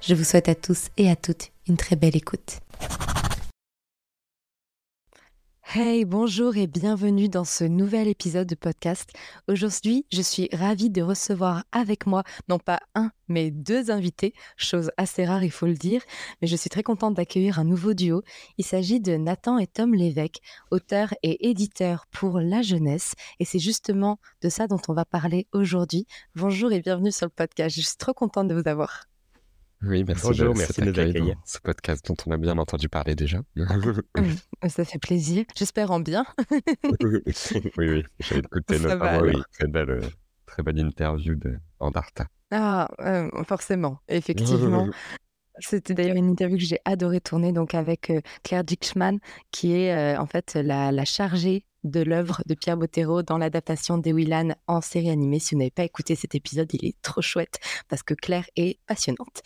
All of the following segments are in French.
Je vous souhaite à tous et à toutes une très belle écoute. Hey, bonjour et bienvenue dans ce nouvel épisode de podcast. Aujourd'hui, je suis ravie de recevoir avec moi non pas un, mais deux invités, chose assez rare, il faut le dire, mais je suis très contente d'accueillir un nouveau duo. Il s'agit de Nathan et Tom Lévesque, auteurs et éditeurs pour la jeunesse, et c'est justement de ça dont on va parler aujourd'hui. Bonjour et bienvenue sur le podcast, je suis trop contente de vous avoir. Oui, merci Bonjour, de merci de nous accueil accueillir. dans Ce podcast dont on a bien entendu parler déjà. Ça fait plaisir, j'espère en bien. oui, oui, j'ai écouté notamment une alors. très belle, euh, très belle interview de Andarta. Ah, euh, forcément, effectivement. C'était d'ailleurs une interview que j'ai adoré tourner donc avec euh, Claire Dickschmann, qui est euh, en fait la, la chargée de l'œuvre de Pierre Bottero dans l'adaptation des Willan en série animée. Si vous n'avez pas écouté cet épisode, il est trop chouette parce que Claire est passionnante.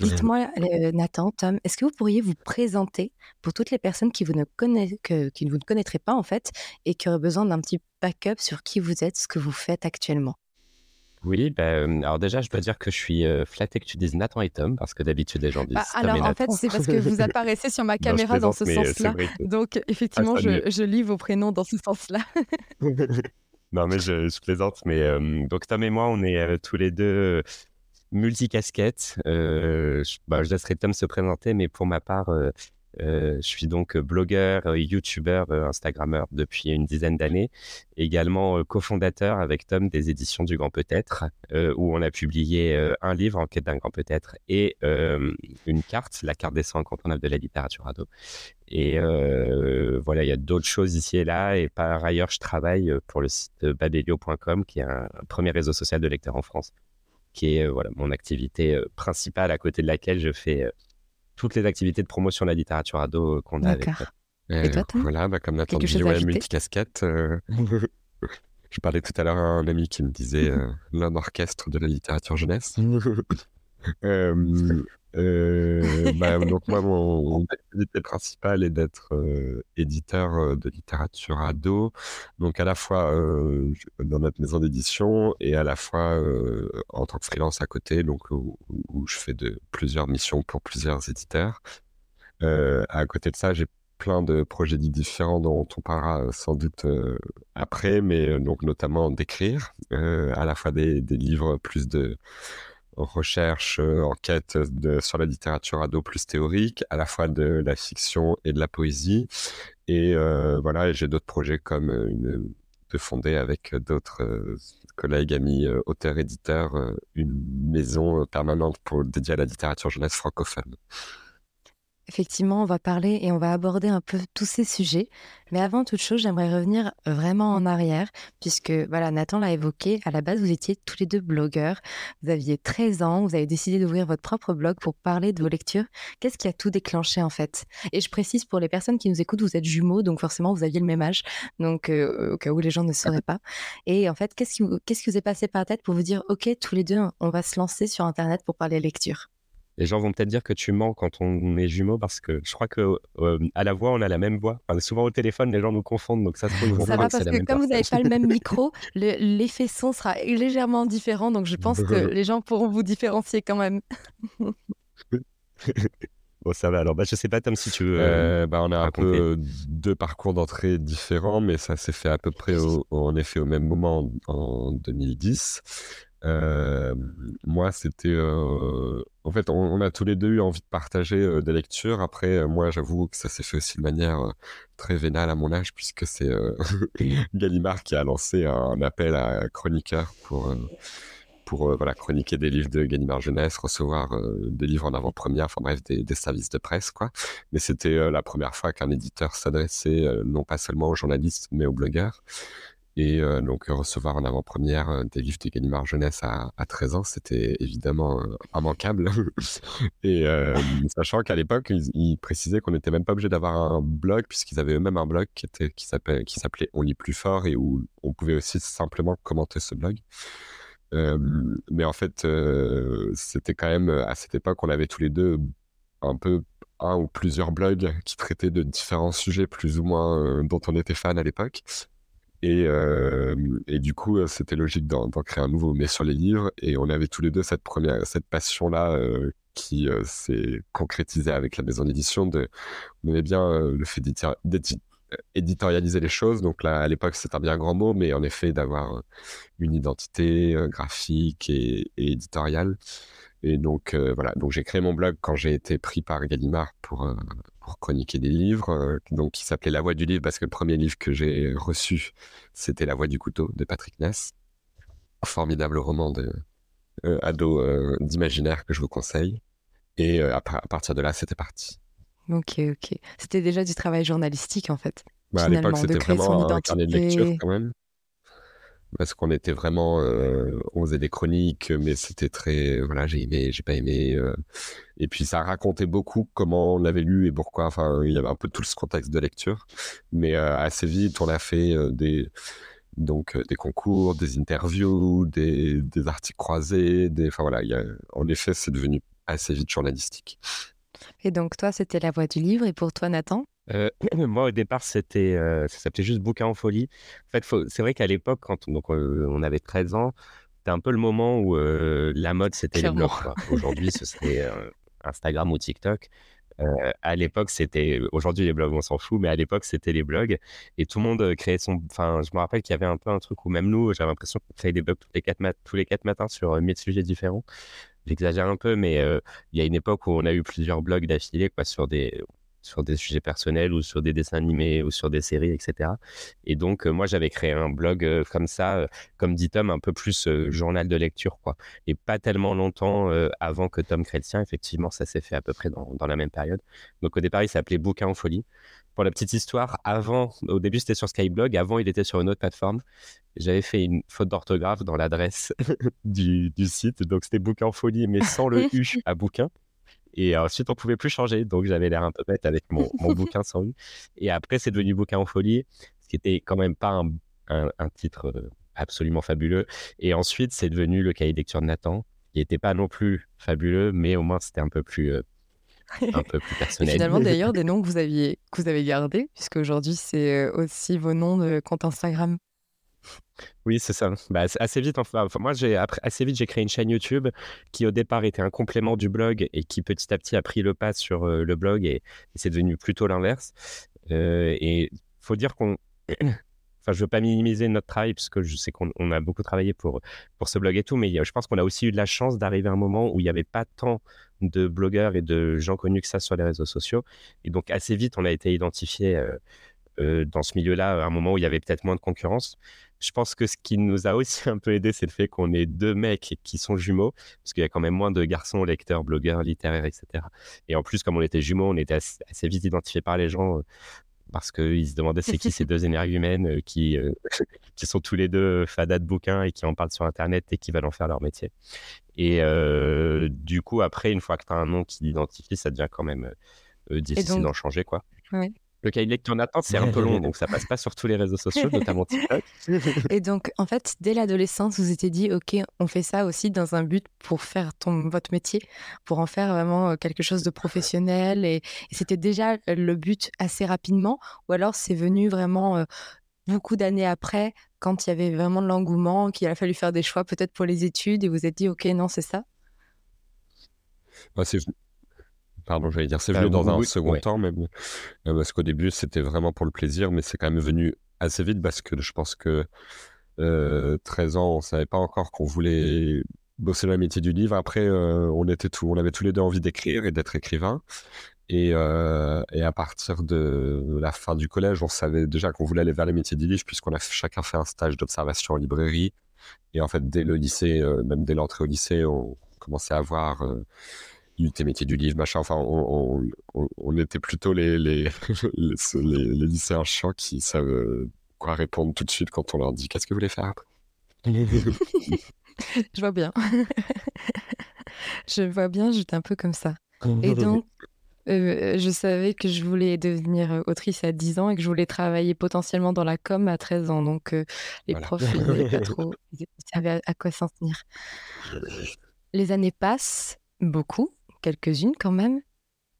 Dites-moi, euh, Nathan, Tom, est-ce que vous pourriez vous présenter pour toutes les personnes qui, vous ne connaissent, que, qui ne vous ne connaîtraient pas en fait et qui auraient besoin d'un petit backup sur qui vous êtes, ce que vous faites actuellement? Oui, bah, alors déjà, je dois dire que je suis euh, flatté que tu dises Nathan et Tom, parce que d'habitude, les gens disent Bah, Tom et alors, en fait, c'est parce que vous apparaissez sur ma Non, caméra dans ce sens-là. que- Donc, effectivement, ça mieux. je, je lis vos prénoms dans ce sens-là. non, mais je, je plaisante. Mais euh, donc, Tom et moi, on est euh, tous les deux multicasquettes. Je, bah, je laisserai Tom se présenter, mais pour ma part, euh, euh, je suis donc blogueur, euh, youtubeur, euh, instagrammeur depuis une dizaine d'années. Également euh, cofondateur avec Tom des éditions du Grand Peut-être, euh, où on a publié euh, un livre, En quête d'un Grand Peut-être, et euh, une carte, la carte des 100 incontournables de la littérature ado. Et euh, voilà, il y a d'autres choses ici et là. Et par ailleurs, je travaille euh, pour le site babelio.com, qui est un, premier réseau social de lecteurs en France, qui est euh, voilà, mon activité euh, principale à côté de laquelle je fais euh, toutes les activités de promotion de la littérature ado euh, qu'on a avec D'accord. Euh, Et toi, Voilà, bah, comme Nathan dit, ouais, multicasquette. euh, je parlais tout à l'heure à un ami qui me disait euh, l'homme orchestre de la littérature jeunesse. Euh, bah, donc moi, mon, mon activité principale est d'être euh, éditeur euh, de littérature ado, donc à la fois dans notre maison d'édition et à la fois en tant que freelance à côté, donc où, où je fais de plusieurs missions pour plusieurs éditeurs. À côté de ça, j'ai plein de projets dits différents dont on parlera sans doute euh, après, mais euh, donc notamment d'écrire, euh, à la fois des, des livres plus de recherche, euh, enquête sur la littérature ado plus théorique, à la fois de la fiction et de la poésie. Et euh, voilà, j'ai d'autres projets comme euh, de fonder avec d'autres collègues, amis, auteurs, éditeurs, une maison permanente pour dédiée à la littérature jeunesse francophone. Effectivement, on va parler et on va aborder un peu tous ces sujets. Mais avant toute chose, j'aimerais revenir vraiment en arrière, puisque voilà, Nathan l'a évoqué. À la base, vous étiez tous les deux blogueurs. Vous aviez 13 ans, vous avez décidé d'ouvrir votre propre blog pour parler de vos lectures. Qu'est-ce qui a tout déclenché en fait? Et je précise pour les personnes qui nous écoutent, vous êtes jumeaux, donc forcément vous aviez le même âge, donc euh, au cas où les gens ne sauraient pas. Et en fait, qu'est-ce qui, vous- qu'est-ce qui vous est passé par la tête pour vous dire, ok, tous les deux, on va se lancer sur Internet pour parler lecture? Les gens vont peut-être dire que tu mens quand on est jumeaux, parce que je crois que euh, à la voix, on a la même voix. Enfin, souvent au téléphone, les gens nous confondent, donc ça se trouve, Ça va que parce que même comme vous n'avez pas le même micro, le- l'effet son sera légèrement différent. Donc je pense que les gens pourront vous différencier quand même. Bon, ça va. Alors, bah, je sais pas, Tom, si tu veux. euh, Euh, bah, on a un peu deux parcours d'entrée différents, mais ça s'est fait à peu près au- en effet au même moment en, en 2010. Euh, moi, c'était. euh, en fait, on, a tous les deux eu envie de partager euh, des lectures. Après, moi, j'avoue que ça s'est fait aussi de manière très vénale à mon âge, puisque c'est Gallimard qui a lancé un appel à chroniqueurs pour. pour voilà, chroniquer des livres de Gallimard Jeunesse, recevoir des livres en avant-première, enfin bref, des, services de presse. Mais c'était la première fois qu'un éditeur s'adressait non pas seulement aux journalistes, mais aux blogueurs. Et donc recevoir en avant-première des livres de Gallimard Jeunesse à, à 13 ans, c'était évidemment immanquable. et sachant qu'à l'époque, ils, précisaient qu'on n'était même pas obligé d'avoir un blog, puisqu'ils avaient eux-mêmes un blog qui s'appelait On lit plus fort et où on pouvait aussi simplement commenter ce blog. mais en fait, c'était quand même à cette époque, on avait tous les deux un peu un ou plusieurs blogs qui traitaient de différents sujets plus ou moins dont on était fan à l'époque. Et, du coup, c'était logique d'en créer un nouveau, mais sur les livres. Et on avait tous les deux cette première, cette passion-là qui s'est concrétisée avec la maison d'édition. On aimait bien le fait d'éditorialiser les choses. Donc là, à l'époque, c'est un bien grand mot, mais en effet, d'avoir une identité graphique et, et éditoriale. Et donc voilà, donc j'ai créé mon blog quand j'ai été pris par Gallimard pour, pour chroniquer des livres, euh, donc qui s'appelait La Voix du livre parce que le premier livre que j'ai reçu, c'était La Voix du couteau de Patrick Ness, un formidable roman de ado d'imaginaire que je vous conseille. Et à, partir de là, c'était parti. Ok, ok. C'était déjà du travail journalistique en fait. Bah, à l'époque, c'était vraiment un carnet de lecture quand même parce qu'on était vraiment, euh, on faisait des chroniques, mais c'était très, voilà, j'ai aimé, j'ai pas aimé, euh, et puis ça racontait beaucoup comment on l'avait lu et pourquoi. Enfin, il y avait un peu tout ce contexte de lecture, mais euh, assez vite, on a fait des donc des concours, des interviews, des, des articles croisés, des, enfin voilà, y a, en effet, c'est devenu assez vite journalistique. Et donc toi, c'était la voix du livre, et pour toi, Nathan? Euh, moi, au départ, c'était, euh, ça s'appelait juste Bouquin en folie. En fait, c'est vrai qu'à l'époque, quand donc, euh, on avait 13 ans, c'était un peu le moment où la mode, c'était les blogs. Aujourd'hui, ce serait Instagram ou TikTok. à l'époque, c'était. Aujourd'hui, les blogs, on s'en fout, mais à l'époque, c'était les blogs. Et tout le monde créait son. Enfin, je me rappelle qu'il y avait un peu un truc où même nous, j'avais l'impression qu'on créait des blogs tous les quatre, tous les quatre matins sur mille sujets différents. J'exagère un peu, mais il y a une époque où on a eu plusieurs blogs d'affilée, quoi, sur des sur des sujets personnels ou sur des dessins animés ou sur des séries, etc. Et donc, euh, moi, j'avais créé un blog euh, comme ça, euh, comme dit Tom, un peu plus journal de lecture, quoi. Et pas tellement longtemps avant que Tom crée le sien. Effectivement, ça s'est fait à peu près dans, dans, la même période. Donc, au départ, il s'appelait Bouquin en folie. Pour la petite histoire, avant, au début, c'était sur Skyblog. Avant, il était sur une autre plateforme. J'avais fait une faute d'orthographe dans l'adresse du, du, site. Donc, c'était Bouquin en folie, mais sans le U à bouquin. Et ensuite, on pouvait plus changer. Donc, j'avais l'air un peu bête avec mon, bouquin sans U. Et après, c'est devenu Bouquin en folie, ce qui était quand même pas un, un, titre euh, absolument fabuleux. Et ensuite, c'est devenu le cahier de lecture de Nathan, qui n'était pas non plus fabuleux, mais au moins, c'était un peu plus. Euh, un peu plus personnel. finalement, d'ailleurs, des noms que vous, aviez, que vous avez gardés, puisque aujourd'hui, c'est euh, aussi vos noms de compte Instagram. Oui, c'est ça. Bah, assez vite, enfin, moi, j'ai assez vite, j'ai créé une chaîne YouTube qui, au départ, était un complément du blog et qui, petit à petit, a pris le pas sur euh, le blog et, c'est devenu plutôt l'inverse. Euh, et faut dire qu'on. enfin, je veux pas minimiser notre travail parce que je sais qu'on a beaucoup travaillé pour, pour ce blog et tout, mais je pense qu'on a aussi eu de la chance d'arriver à un moment où il n'y avait pas tant de blogueurs et de gens connus que ça sur les réseaux sociaux. Et donc, assez vite, on a été identifié. Euh, euh, dans ce milieu-là, à un moment où il y avait peut-être moins de concurrence. Je pense que ce qui nous a aussi un peu aidé, c'est le fait qu'on est deux mecs qui sont jumeaux, parce qu'il y a quand même moins de garçons, lecteurs, blogueurs, littéraires, etc. Et en plus, comme on était jumeaux, on était assez, vite identifiés par les gens euh, parce qu'ils se demandaient c'est qui ces deux énergumènes euh, qui, qui sont tous les deux fadas de bouquins et qui en parlent sur Internet et qui veulent en faire leur métier. Et du coup, après, une fois que tu as un nom qui l'identifie, ça devient quand même difficile d'en changer. quoi. Le cahier de lecture Nathan, c'est un peu long, donc ça passe pas sur tous les réseaux sociaux, notamment TikTok. Et donc, en fait, dès l'adolescence, vous étiez dit, OK, on fait ça aussi dans un but pour faire ton, votre métier, pour en faire vraiment euh, quelque chose de professionnel. Et, c'était déjà le but assez rapidement, ou alors c'est venu vraiment euh, beaucoup d'années après, quand il y avait vraiment de l'engouement, qu'il a fallu faire des choix peut-être pour les études, et vous êtes dit, OK, non, c'est ça? Bah, c'est Pardon, j'allais dire, c'est venu dans un second temps, même. Euh, parce qu'au début, c'était vraiment pour le plaisir, mais c'est quand même venu assez vite parce que je pense que euh, 13 ans, on savait pas encore qu'on voulait bosser dans le métier du livre. Après, euh, on était tout, on avait tous les deux envie d'écrire et d'être écrivain. Et, euh, et, à partir de la fin du collège, on savait déjà qu'on voulait aller vers les métiers du livre puisqu'on a chacun fait un stage d'observation en librairie. Et en fait, dès le lycée, même dès l'entrée au lycée, on commençait à voir tes métiers du livre, machin. Enfin, on, était plutôt les, les, les, lycéens chiants qui savent quoi répondre tout de suite quand on leur dit qu'est-ce que vous voulez faire Je vois bien. je vois bien, j'étais un peu comme ça. Et donc, euh, je savais que je voulais devenir euh, autrice à 10 ans et que je voulais travailler potentiellement dans la com à 13 ans. Donc, euh, les profs, ils pas trop, ils savaient à, quoi s'en tenir. Les années passent, beaucoup, quelques-unes quand même.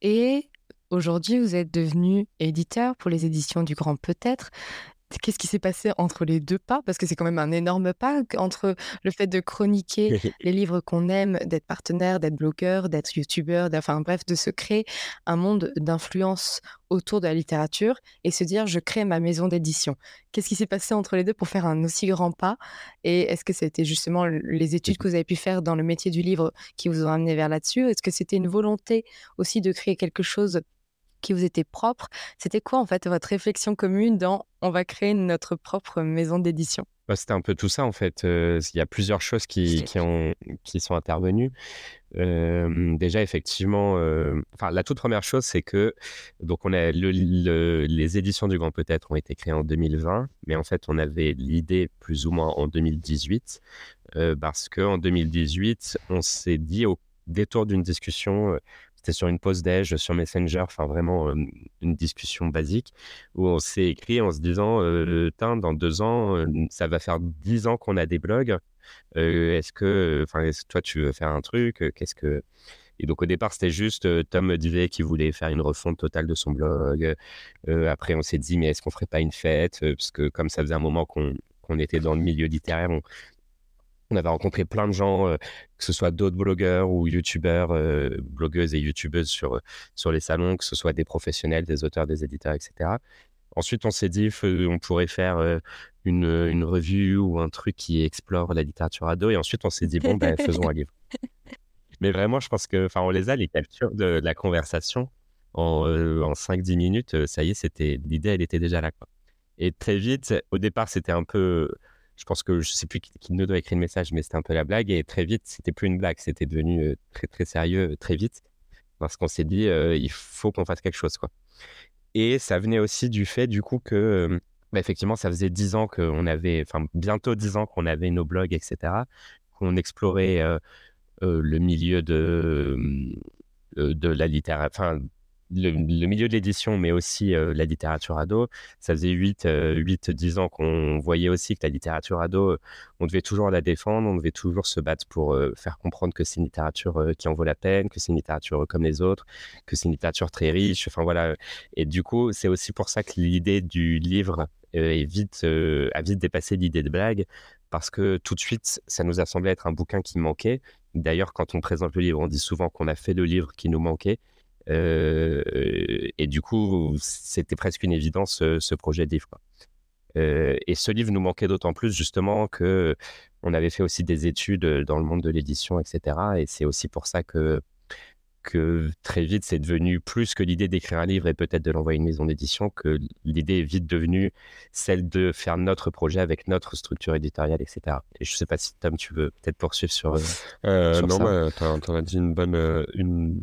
Et aujourd'hui, vous êtes devenu éditeur pour les éditions du Grand Peut-être qu'est-ce qui s'est passé entre les deux pas? Parce que c'est quand même un énorme pas entre le fait de chroniquer les livres qu'on aime, d'être partenaire, d'être blogueur, d'être youtubeur, enfin bref, de se créer un monde d'influence autour de la littérature et se dire je crée ma maison d'édition. Qu'est-ce qui s'est passé entre les deux pour faire un aussi grand pas? Et est-ce que c'était justement les études que vous avez pu faire dans le métier du livre qui vous ont amené vers là-dessus? Est-ce que c'était une volonté aussi de créer quelque chose qui vous était propre. C'était quoi en fait votre réflexion commune dans on va créer notre propre maison d'édition? Bah, C'était un peu tout ça en fait. il y a plusieurs choses qui, qui, ont, qui sont intervenues. déjà effectivement, enfin la toute première chose c'est que donc on a les éditions du Grand Peut-être ont été créées en 2020, mais en fait on avait l'idée plus ou moins en 2018 parce que en 2018 on s'est dit au détour d'une discussion c'était sur une pause déj sur Messenger, enfin vraiment une discussion basique où on s'est écrit en se disant dans deux ans, ça va faire dix ans qu'on a des blogs. est-ce que, enfin, toi, tu veux faire un truc Qu'est-ce que? Et donc au départ, c'était juste Tom me disait voulait faire une refonte totale de son blog. après, on s'est dit, mais est-ce qu'on ferait pas une fête? Parce que comme ça faisait un moment qu'on était dans le milieu littéraire, on, on avait rencontré plein de gens, euh, que ce soit d'autres blogueurs ou youtubeurs, euh, blogueuses et youtubeuses sur, sur les salons, que ce soit des professionnels, des auteurs, des éditeurs, etc. Ensuite, on s'est dit on pourrait faire euh, une, une, revue ou un truc qui explore la littérature ado. Et ensuite, on s'est dit, bon, ben, faisons un livre. Mais vraiment, je pense que, enfin, on les a, les captures de, la conversation en, en 5-10 minutes. Ça y est, c'était, l'idée, elle était déjà là, quoi. Et très vite, au départ, c'était un peu, je pense que je sais plus qui, ne doit écrire le message, mais c'était un peu la blague. Et très vite, c'était plus une blague, c'était devenu euh, très très sérieux très vite, parce qu'on s'est dit euh, il faut qu'on fasse quelque chose quoi. Et ça venait aussi du fait du coup que euh, bah, effectivement ça faisait dix ans qu'on avait, enfin bientôt dix ans qu'on avait nos blogs etc, qu'on explorait le milieu de de la littérature, le, milieu de l'édition, mais aussi euh, la littérature ado. Ça faisait 8, 8 10 ans qu'on voyait aussi que la littérature ado, on devait toujours la défendre, on devait toujours se battre pour euh, faire comprendre que c'est une littérature euh, qui en vaut la peine, que c'est une littérature comme les autres, que c'est une littérature très riche. Enfin voilà. Et du coup, c'est aussi pour ça que l'idée du livre est vite, a vite dépassé l'idée de blague, parce que tout de suite, ça nous a semblé être un bouquin qui manquait. D'ailleurs, quand on présente le livre, on dit souvent qu'on a fait le livre qui nous manquait. Euh, et du coup, c'était presque une évidence ce, projet de livre. Euh, et ce livre nous manquait d'autant plus justement que on avait fait aussi des études dans le monde de l'édition, etc. Et c'est aussi pour ça que que très vite, c'est devenu plus que l'idée d'écrire un livre et peut-être de l'envoyer à une maison d'édition, que l'idée est vite devenue celle de faire notre projet avec notre structure éditoriale, etc. Et je ne sais pas si Tom, tu veux peut-être poursuivre sur, euh, euh non, bah, tu en as dit une bonne, euh, une,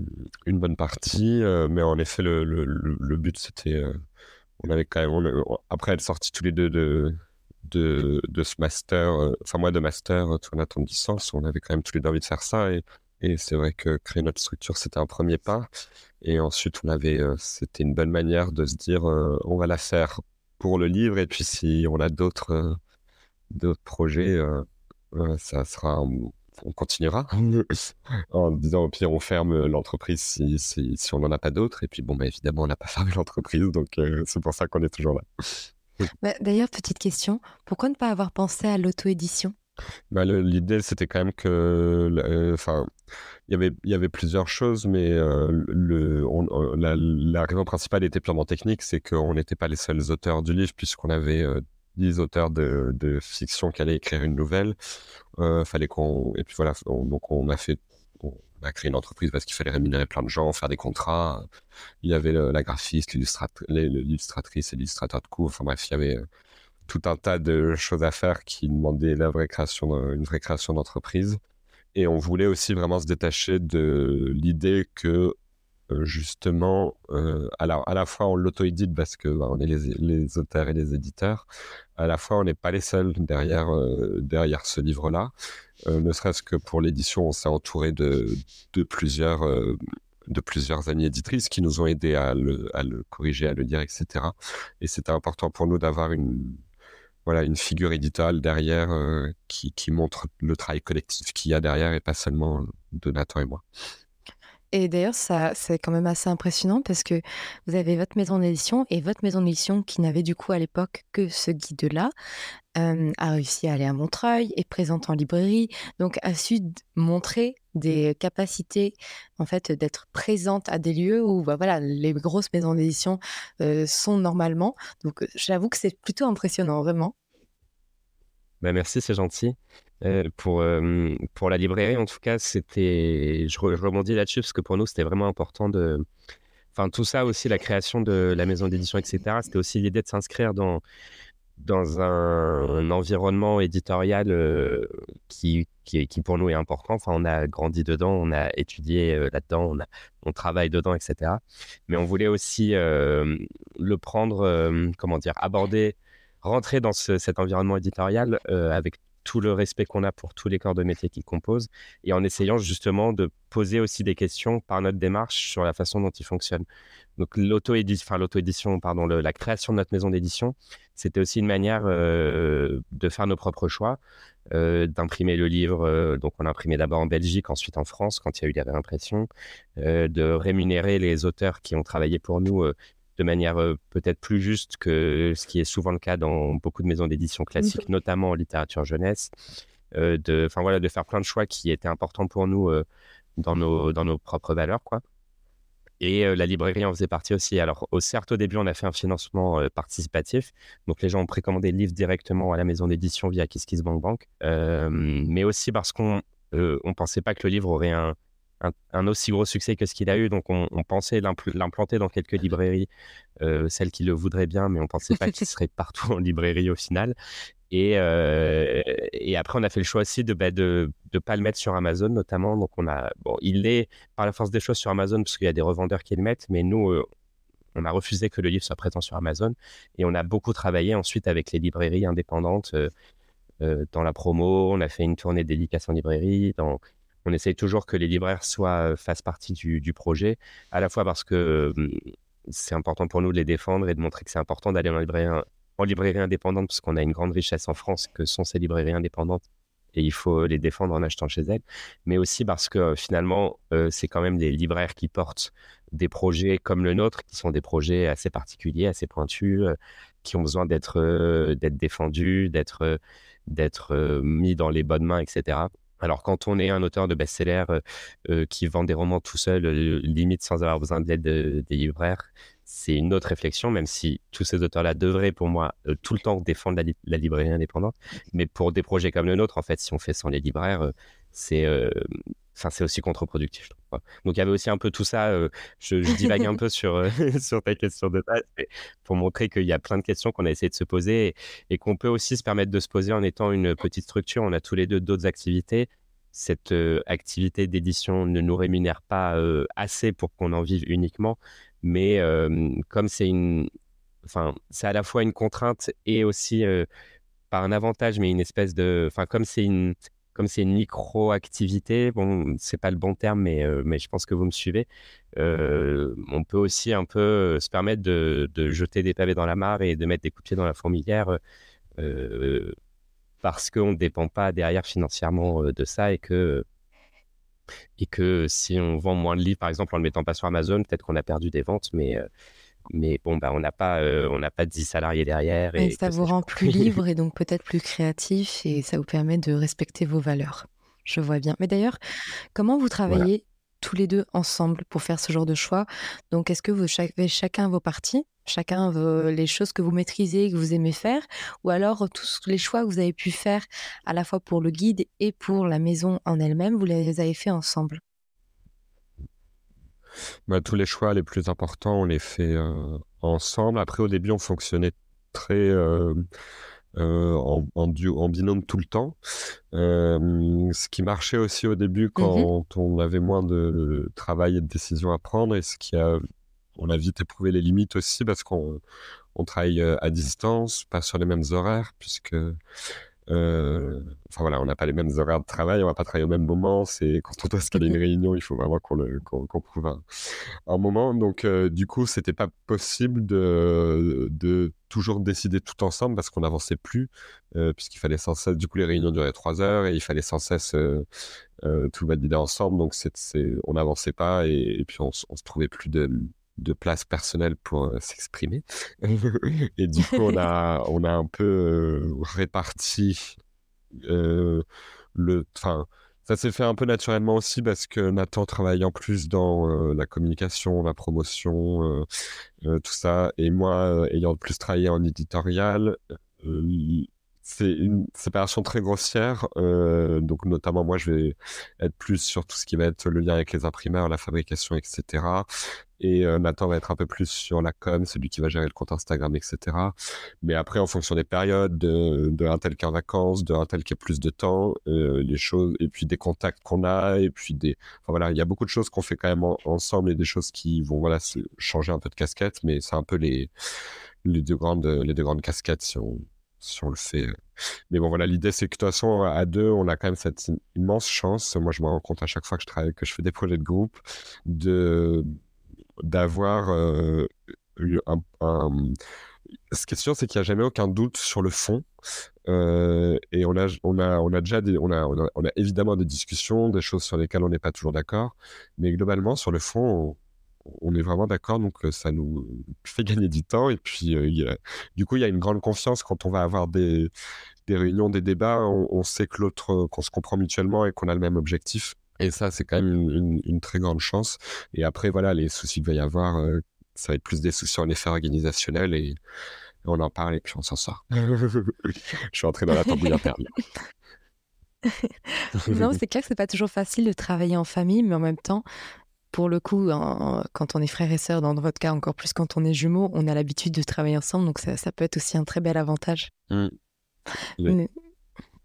une bonne partie, euh, mais en effet, le, le, le but, c'était... on avait quand même... après être sortis tous les deux de, de, de ce master, enfin moi de master, toi on a ton licence, on avait quand même tous les deux envie de faire ça, et et c'est vrai que créer notre structure, c'était un premier pas. Et ensuite, on avait, euh, c'était une bonne manière de se dire, euh, on va la faire pour le livre. Et puis, si on a d'autres, euh, d'autres projets, ça sera, on continuera en disant au pire, on ferme l'entreprise si, si, si on n'en a pas d'autres. Et puis, bon, bah, évidemment, on n'a pas fermé l'entreprise. Donc, c'est pour ça qu'on est toujours là. Bah, d'ailleurs, petite question, pourquoi ne pas avoir pensé à l'auto-édition? Bah, L'idée, c'était quand même que. Euh, enfin, il y avait, plusieurs choses, mais euh, la, raison principale était purement technique c'est qu'on n'était pas les seuls auteurs du livre, puisqu'on avait. Euh, 10 auteurs de, fiction qui allaient écrire une nouvelle. Euh, fallait qu'on et puis voilà, donc on a fait, on a créé une entreprise parce qu'il fallait rémunérer plein de gens, faire des contrats. Il y avait la graphiste, l'illustratrice et l'illustrateur de cours. Enfin bref, il y avait tout un tas de choses à faire qui demandaient la vraie création, une vraie création d'entreprise. Et on voulait aussi vraiment se détacher de l'idée que justement, alors à la fois on l'auto-édite parce que bah, on est les, auteurs et les éditeurs, à la fois on n'est pas les seuls derrière, derrière ce livre-là. ne serait-ce que pour l'édition, on s'est entouré de, de plusieurs de plusieurs amies éditrices qui nous ont aidés à le, à le corriger, à le dire, etc. Et c'était important pour nous d'avoir une, voilà, une figure éditoriale derrière qui, qui, montre le travail collectif qu'il y a derrière et pas seulement de Nathan et moi. Et d'ailleurs, ça, c'est quand même assez impressionnant parce que vous avez votre maison d'édition et votre maison d'édition qui n'avait du coup à l'époque que ce guide-là a réussi à aller à Montreuil et présente en librairie, donc a su montrer des capacités en fait d'être présente à des lieux où bah, voilà les grosses maisons d'édition sont normalement. Donc j'avoue que c'est plutôt impressionnant vraiment. Bah merci, c'est gentil. Euh, pour, euh, pour la librairie, en tout cas, c'était. Je, rebondis là-dessus parce que pour nous, c'était vraiment important de. Enfin, tout ça aussi, la création de la maison d'édition, etc., c'était aussi l'idée de s'inscrire dans, dans un, environnement éditorial euh, qui, qui, pour nous, est important. Enfin, on a grandi dedans, on a étudié là-dedans, on, on travaille dedans, etc. Mais on voulait aussi le prendre, comment dire, aborder rentrer dans cet environnement éditorial avec tout le respect qu'on a pour tous les corps de métier qui composent et en essayant justement de poser aussi des questions par notre démarche sur la façon dont il fonctionne. Donc l'auto-édition, la création de notre maison d'édition, c'était aussi une manière euh, de faire nos propres choix, euh, d'imprimer le livre. Euh, donc on imprimé d'abord en Belgique, ensuite en France quand il y a eu la réimpression, de rémunérer les auteurs qui ont travaillé pour nous de manière peut-être plus juste que ce qui est souvent le cas dans beaucoup de maisons d'édition classiques, notamment en littérature jeunesse. de, enfin voilà, de faire plein de choix qui étaient importants pour nous dans nos dans nos propres valeurs, quoi. Et la librairie en faisait partie aussi. Alors, au, certes, au début, on a fait un financement participatif. Donc, les gens ont précommandé le livre directement à la maison d'édition via KissKissBankBank. Euh, mais aussi parce qu'on ne pensait pas que le livre aurait un, un, aussi gros succès que ce qu'il a eu. Donc, on, pensait l'implanter dans quelques librairies, euh, celles qui le voudraient bien, mais on pensait pas qu'il serait partout en librairie au final. Et, euh, et après, on a fait le choix aussi de ne bah, de, de pas le mettre sur Amazon, notamment. Donc, on a, bon, il est par la force des choses sur Amazon parce qu'il y a des revendeurs qui le mettent, mais nous, euh, on a refusé que le livre soit présent sur Amazon. Et on a beaucoup travaillé ensuite avec les librairies indépendantes. dans la promo, on a fait une tournée dédicace en librairie, dans on essaye toujours que les libraires soient, fassent partie du, projet, à la fois parce que c'est important pour nous de les défendre et de montrer que c'est important d'aller en librairie, en librairie indépendante, parce qu'on a une grande richesse en France que sont ces librairies indépendantes et il faut les défendre en achetant chez elles, mais aussi parce que finalement, c'est quand même des libraires qui portent des projets comme le nôtre, qui sont des projets assez particuliers, assez pointus, qui ont besoin d'être défendus, d'être mis dans les bonnes mains, etc. Alors, quand on est un auteur de best-seller euh, euh, qui vend des romans tout seul, euh, limite sans avoir besoin de l'aide des libraires, c'est une autre réflexion, même si tous ces auteurs-là devraient, pour moi, tout le temps défendre la, librairie indépendante. Mais pour des projets comme le nôtre, en fait, si on fait sans les libraires, c'est enfin c'est aussi contre-productif je trouve donc il y avait aussi un peu tout ça je, divague un peu sur sur ta question de base pour montrer qu'il y a plein de questions qu'on a essayé de se poser et, qu'on peut aussi se permettre de se poser en étant une petite structure. On a tous les deux d'autres activités. Cette activité d'édition ne nous rémunère pas assez pour qu'on en vive uniquement mais comme c'est une enfin c'est à la fois une contrainte et aussi pas un avantage mais une espèce de enfin comme c'est une comme c'est une micro-activité, bon, c'est pas le bon terme, mais, mais je pense que vous me suivez, on peut aussi un peu se permettre de, jeter des pavés dans la mare et de mettre des coups de pied dans la fourmilière parce qu'on ne dépend pas derrière financièrement de ça et que, et que si on vend moins de livres, par exemple, en ne le mettant pas sur Amazon, peut-être qu'on a perdu des ventes, mais mais bon, bah, on n'a pas, euh, on n'a pas 10 salariés derrière. Et, ça vous rend plus libre et donc peut-être plus créatif et ça vous permet de respecter vos valeurs. Je vois bien. Mais d'ailleurs, comment vous travaillez tous les deux ensemble pour faire ce genre de choix? Donc, est-ce que vous avez chacun vos parties, chacun les choses que vous maîtrisez, que vous aimez faire, ou alors tous les choix que vous avez pu faire à la fois pour le guide et pour la maison en elle-même, vous les avez fait ensemble? Bah, tous les choix les plus importants, on les fait ensemble. Après, au début, on fonctionnait très, en, en, binôme tout le temps. ce qui marchait aussi au début mmh quand on avait moins de travail et de décisions à prendre et ce qui a on a vite éprouvé les limites aussi parce qu'on on travaille à distance, pas sur les mêmes horaires, puisque euh, voilà, on n'a pas les mêmes horaires de travail, on va pas travailler au même moment. C'est quand on doit se une réunion, il faut vraiment qu'on qu'on trouve un, moment. Donc euh, du coup, c'était pas possible de, de toujours décider tout ensemble parce qu'on n'avançait plus, euh, puisqu'il fallait sans cesse. Du coup, les réunions duraient trois heures et il fallait sans cesse tout valider ensemble. Donc on n'avançait pas et, et puis on, on se trouvait plus de de place personnelle pour euh, s'exprimer. et du coup, on a, on a un peu euh, réparti euh, le. Enfin, ça s'est fait un peu naturellement aussi parce que Nathan travaille plus dans la communication, la promotion, tout ça. Et moi, ayant plus travaillé en éditorial, c'est une séparation très grossière. donc, notamment, moi, je vais être plus sur tout ce qui va être le lien avec les imprimeurs, la fabrication, etc. Et euh, Nathan va être un peu plus sur la com, celui qui va gérer le compte Instagram, etc. Mais après, en fonction des périodes, de, de un tel qui est en vacances, de un tel qui a plus de temps, euh, les choses, et puis des contacts qu'on a, et puis des, enfin voilà, il y a beaucoup de choses qu'on fait quand même ensemble et des choses qui vont voilà changer un peu de casquette, mais c'est un peu les les deux grandes les deux grandes casquettes si on si on le fait. Mais bon, voilà, l'idée, c'est que de toute façon, à deux, on a quand même cette immense chance. Moi, je me rends compte à chaque fois que je travaille, que je fais des projets de groupe, de, d'avoir euh, un, Ce qui est sûr, c'est qu'il n'y a jamais aucun doute sur le fond. Euh, et on a, on, a, on a déjà des, on a, on a, évidemment des discussions, des choses sur lesquelles on n'est pas toujours d'accord. Mais globalement, sur le fond, on, est vraiment d'accord. Donc, ça nous fait gagner du temps. Et puis, du coup, il y a une grande confiance quand on va avoir des, des réunions, des débats. On, on sait que l'autre, qu'on se comprend mutuellement et qu'on a le même objectif. Et ça, c'est quand même une, très grande chance. Et après, voilà, les soucis qu'il va y avoir, euh, ça va être plus des soucis en effet organisationnel et, on en parle et puis on s'en sort. Je suis entré dans la tambouille interne. non, c'est clair que c'est pas toujours facile de travailler en famille, mais en même temps, pour le coup, quand on est frère et sœur, dans votre cas encore plus quand on est jumeaux, on a l'habitude de travailler ensemble, donc ça, peut être aussi un très bel avantage. Mmh.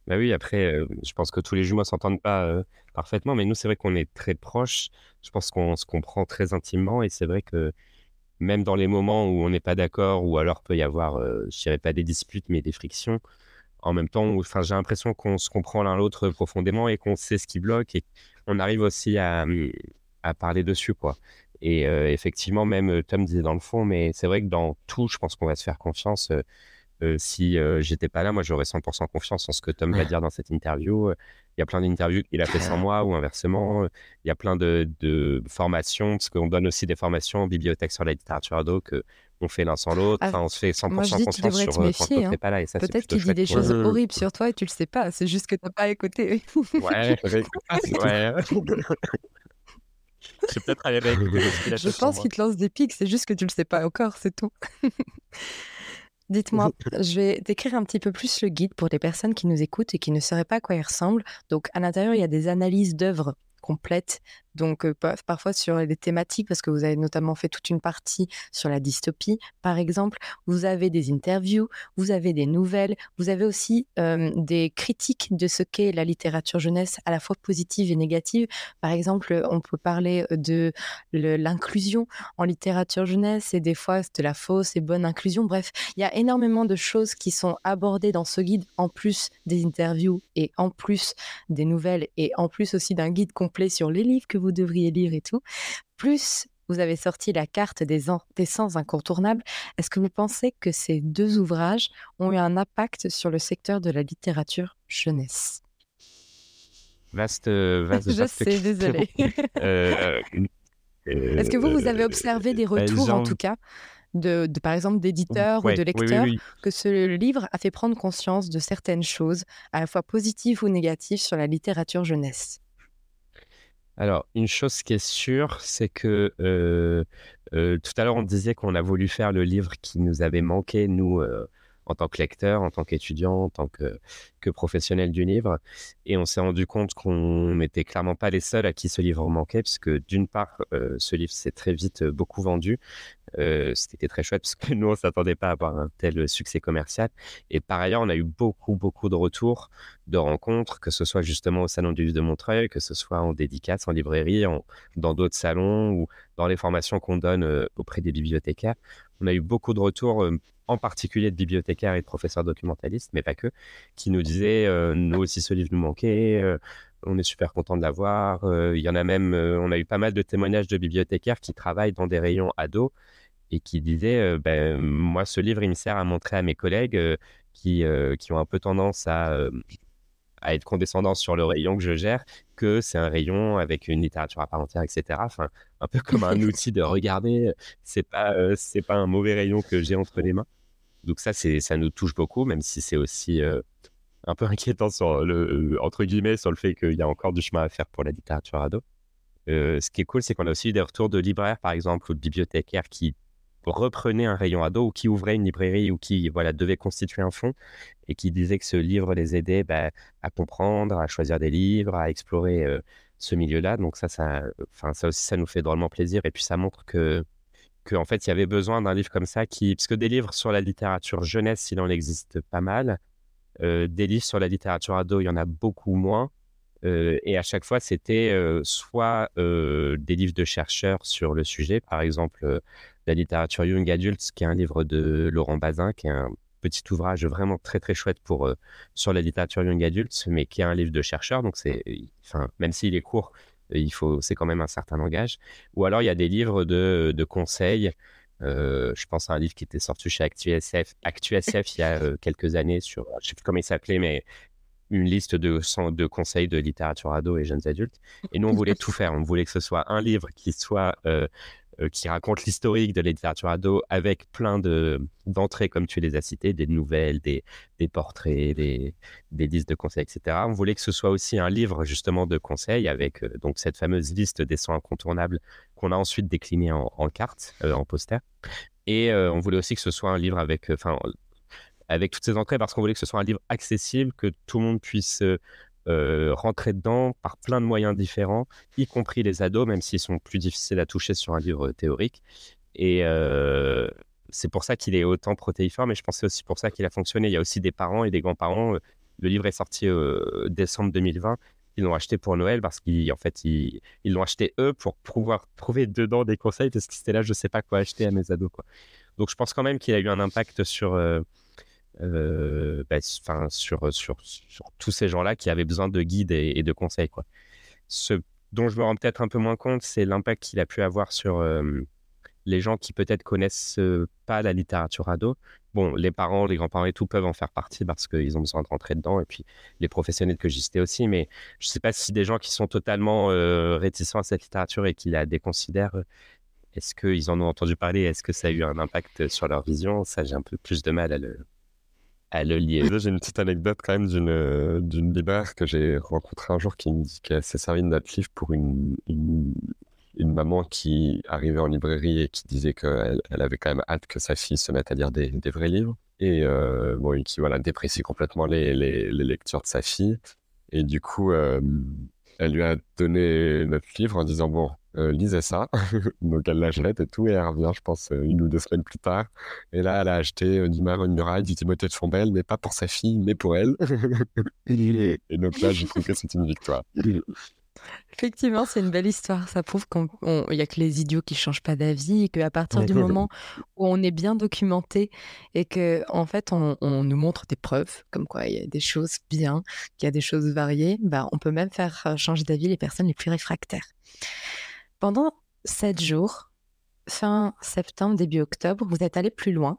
Bah oui, après, euh, je pense que tous les jumeaux s'entendent pas euh, parfaitement, mais nous, c'est vrai qu'on est très proches. Je pense qu'on se comprend très intimement et c'est vrai que même dans les moments où on n'est pas d'accord ou alors peut y avoir, euh, je dirais pas des disputes, mais des frictions, en même temps, enfin, j'ai l'impression qu'on se comprend l'un l'autre profondément et qu'on sait ce qui bloque et on arrive aussi à, mmh, à parler dessus, quoi. Et effectivement, même Tom disait dans le fond, mais c'est vrai que dans tout, je pense qu'on va se faire confiance. Euh, si euh, j'étais pas là, moi j'aurais 100% confiance en ce que Tom va dire dans cette interview. Il y a plein d'interviews qu'il a fait sans moi ou inversement. Il y a plein de, formations, parce qu'on donne aussi des formations en bibliothèque sur la littérature ado que on fait l'un sans l'autre. Ah, enfin, on se fait 100% moi, je dis, confiance sur euh, méfier, quand hein. pas là. Et ça, Peut-être qu'il dit des choses horribles sur toi et tu le sais pas. C'est juste que tu n'as pas écouté. ouais, ouais. Je peut-être avec. Je pense qu'il te lance des pics, c'est juste que tu le sais pas encore, c'est tout. Dites-moi, je vais décrire un petit peu plus le guide pour les personnes qui nous écoutent et qui ne sauraient pas à quoi il ressemble. Donc, à l'intérieur, il y a des analyses d'œuvres complètes donc parfois sur des thématiques, parce que vous avez notamment fait toute une partie sur la dystopie, par exemple. Vous avez des interviews, vous avez des nouvelles, vous avez aussi des critiques de ce qu'est la littérature jeunesse, à la fois positive et négative. Par exemple, on peut parler de l'inclusion en littérature jeunesse et des fois de la fausse et bonne inclusion. Bref, il y a énormément de choses qui sont abordées dans ce guide, en plus des interviews et en plus des nouvelles et en plus aussi d'un guide complet sur les livres que vous vous devriez lire et tout. Plus vous avez sorti la carte des, des sens incontournables. Est-ce que vous pensez que ces deux ouvrages ont eu un impact sur le secteur de la littérature jeunesse? Vaste, euh, vaste, Je sais, désolé. Euh, euh, Est-ce que vous, vous avez observé des retours, en tout cas, de, par exemple d'éditeurs ou de lecteurs, que ce livre a fait prendre conscience de certaines choses, à la fois positives ou négatives, sur la littérature jeunesse? Alors, une chose qui est sûre, c'est que tout à l'heure, on disait qu'on a voulu faire le livre qui nous avait manqué, nous, en tant que lecteur, en tant qu'étudiant, en tant que, professionnel du livre. Et on s'est rendu compte qu'on n'était clairement pas les seuls à qui ce livre manquait, puisque d'une part, euh, ce livre s'est très vite euh, beaucoup vendu. Euh, c'était très chouette parce que nous, on s'attendait pas à avoir un tel succès commercial. Et par ailleurs, on a eu beaucoup, beaucoup de retours, de rencontres, que ce soit justement au Salon du Livre de Montreuil, que ce soit en dédicace, en librairie, dans d'autres salons ou dans les formations qu'on donne auprès des bibliothécaires. On a eu beaucoup de retours en particulier de bibliothécaires et de professeurs documentalistes, mais pas que, qui nous disaient euh, nous aussi ce livre nous manquait, euh, on est super content de l'avoir. Euh, il y en a même, on a eu pas mal de témoignages de bibliothécaires qui travaillent dans des rayons ados et qui disaient ben, moi ce livre il me sert à montrer à mes collègues qui, qui ont un peu tendance à à être condescendant sur le rayon que je gère, que c'est un rayon avec une littérature à part entière, etc. Enfin, un peu comme un outil de regarder. C'est pas, c'est pas un mauvais rayon que j'ai entre les mains. Donc ça, c'est, ça nous touche beaucoup, même si c'est aussi euh, un peu inquiétant sur le, entre guillemets, sur le fait qu'il y a encore du chemin à faire pour la littérature ado. Euh, ce qui est cool, c'est qu'on a aussi eu des retours de libraires, par exemple, ou de bibliothécaires qui reprenaient un rayon ado ou qui ouvraient une librairie ou qui voilà, devaient constituer un fonds et qui disaient que ce livre les aidait bah, à comprendre, à choisir des livres, à explorer euh, ce milieu-là. Donc ça, ça, ça aussi, ça nous fait drôlement plaisir et puis ça montre que qu'en fait, il y avait besoin d'un livre comme ça qui, parce que des livres sur la littérature jeunesse, il en existe pas mal. Euh, des livres sur la littérature ado, il y en a beaucoup moins. Euh, et à chaque fois, c'était soit des livres de chercheurs sur le sujet, par exemple la littérature young adult, qui est un livre de Laurent Bazin, qui est un petit ouvrage vraiment très très chouette pour sur la littérature young adult, mais qui est un livre de chercheurs. Donc c'est, enfin, même s'il est court, il faut, c'est quand même un certain langage. Ou alors il y a des livres de, de conseils. Euh, je pense à un livre qui était sorti chez ActuSF, ActuSF il y a euh, quelques années sur, je sais plus comment il s'appelait, mais une liste de, de conseils de littérature ado et jeunes adultes. Et nous, on voulait tout faire. On voulait que ce soit un livre qui soit euh, euh, qui raconte l'historique de la littérature ado avec plein de d'entrées comme tu les as citées, des nouvelles, des, des portraits, des, des listes de conseils, etc. On voulait que ce soit aussi un livre justement de conseils avec euh, donc cette fameuse liste des sons incontournables qu'on a ensuite décliné en, en carte, euh, en poster. Et on voulait aussi que ce soit un livre avec, enfin, avec toutes ces entrées parce qu'on voulait que ce soit un livre accessible, que tout le monde puisse euh, rentrer dedans par plein de moyens différents, y compris les ados, même s'ils sont plus difficiles à toucher sur un livre théorique. Et euh, c'est pour ça qu'il est autant protéiforme, et je c'est aussi pour ça qu'il a fonctionné. Il y a aussi des parents et des grands-parents. Le livre est sorti euh, décembre 2020. Ils l'ont acheté pour Noël parce qu'en fait, ils l'ont acheté eux pour pouvoir trouver dedans des conseils parce que c'était là, je sais pas quoi acheter à mes ados. Donc, je pense quand même qu'il a eu un impact sur, euh, bah, sur, sur, tous ces gens-là qui avaient besoin de guides et, de conseils. Quoi. Ce dont je me rends peut-être un peu moins compte, c'est l'impact qu'il a pu avoir sur les gens qui peut-être connaissent pas la littérature ado. Bon, les parents, les grands-parents et tout peuvent en faire partie parce qu'ils ont besoin de rentrer dedans, et puis les professionnels que j'y aussi, mais je ne sais pas si des gens qui sont totalement réticents à cette littérature et qui la déconsidèrent, est-ce qu'ils en ont entendu parler? Est-ce que ça a eu un impact sur leur vision? Ça, j'ai un peu plus de mal à le, le J'ai une petite anecdote quand même d'une, euh, d'une que j'ai rencontrée un jour qui me dit qu'elle s'est servie de notre livre pour une, une, maman qui arrivait en librairie et qui disait qu'elle elle avait quand même hâte que sa fille se mette à lire des, des vrais livres. Et euh, bon, qui voilà, déprécie complètement les, les, les, lectures de sa fille. Et du coup, euh, elle lui a donné notre livre en disant Bon, euh, lisez ça. Donc elle l'achète et tout, et elle revient, je pense, euh, une ou deux semaines plus tard. Et là, elle a acheté euh, Dimar une muraille du Timothée de Fombelle, mais pas pour sa fille, mais pour elle. et donc là, je trouve que c'est une victoire. Effectivement, c'est une belle histoire. Ça prouve qu'il n'y a que les idiots qui changent pas d'avis et qu'à partir du moment où on est bien documenté et que en fait on, nous montre des preuves comme quoi il y a des choses bien, qu'il y a des choses variées, bah, on peut même faire changer d'avis les personnes les plus réfractaires. Pendant sept jours, fin septembre, début octobre, vous êtes allé plus loin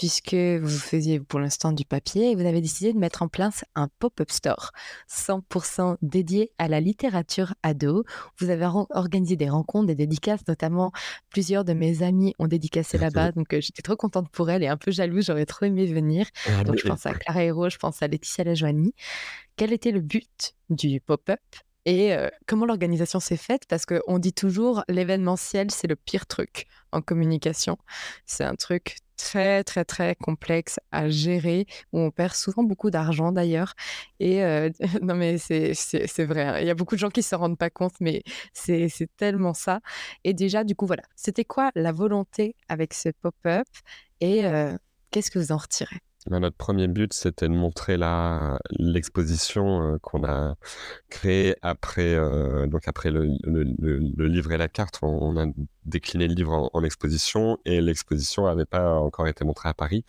puisque vous faisiez pour l'instant du papier et vous avez décidé de mettre en place un pop-up store 100% dédié à la littérature ado. Vous avez organisé des rencontres, des dédicaces, notamment plusieurs de mes amis ont dédicacé là-bas, donc euh, j'étais trop contente pour elle et un peu jalouse, j'aurais trop aimé venir. Ah, donc je pense à Clara Hero, je pense à Laetitia Lajoigny. Quel était le but du pop-up? Et comment l'organisation s'est faite? Parce qu'on dit toujours l'événementiel, c'est le pire truc en communication. C'est un truc très, très, très complexe à gérer, où on perd souvent beaucoup d'argent d'ailleurs. Et non, mais c'est vrai, hein. il y a beaucoup de gens qui ne se rendent pas compte, mais c'est tellement ça. Et déjà, du coup, voilà, c'était quoi la volonté avec ce pop-up et qu'est-ce que vous en retirez? Notre premier but, c'était de montrer l'exposition qu'on a créée après, donc après le, livre et la carte. On, a décliné le livre en, exposition et l'exposition n'avait pas encore été montrée à Paris.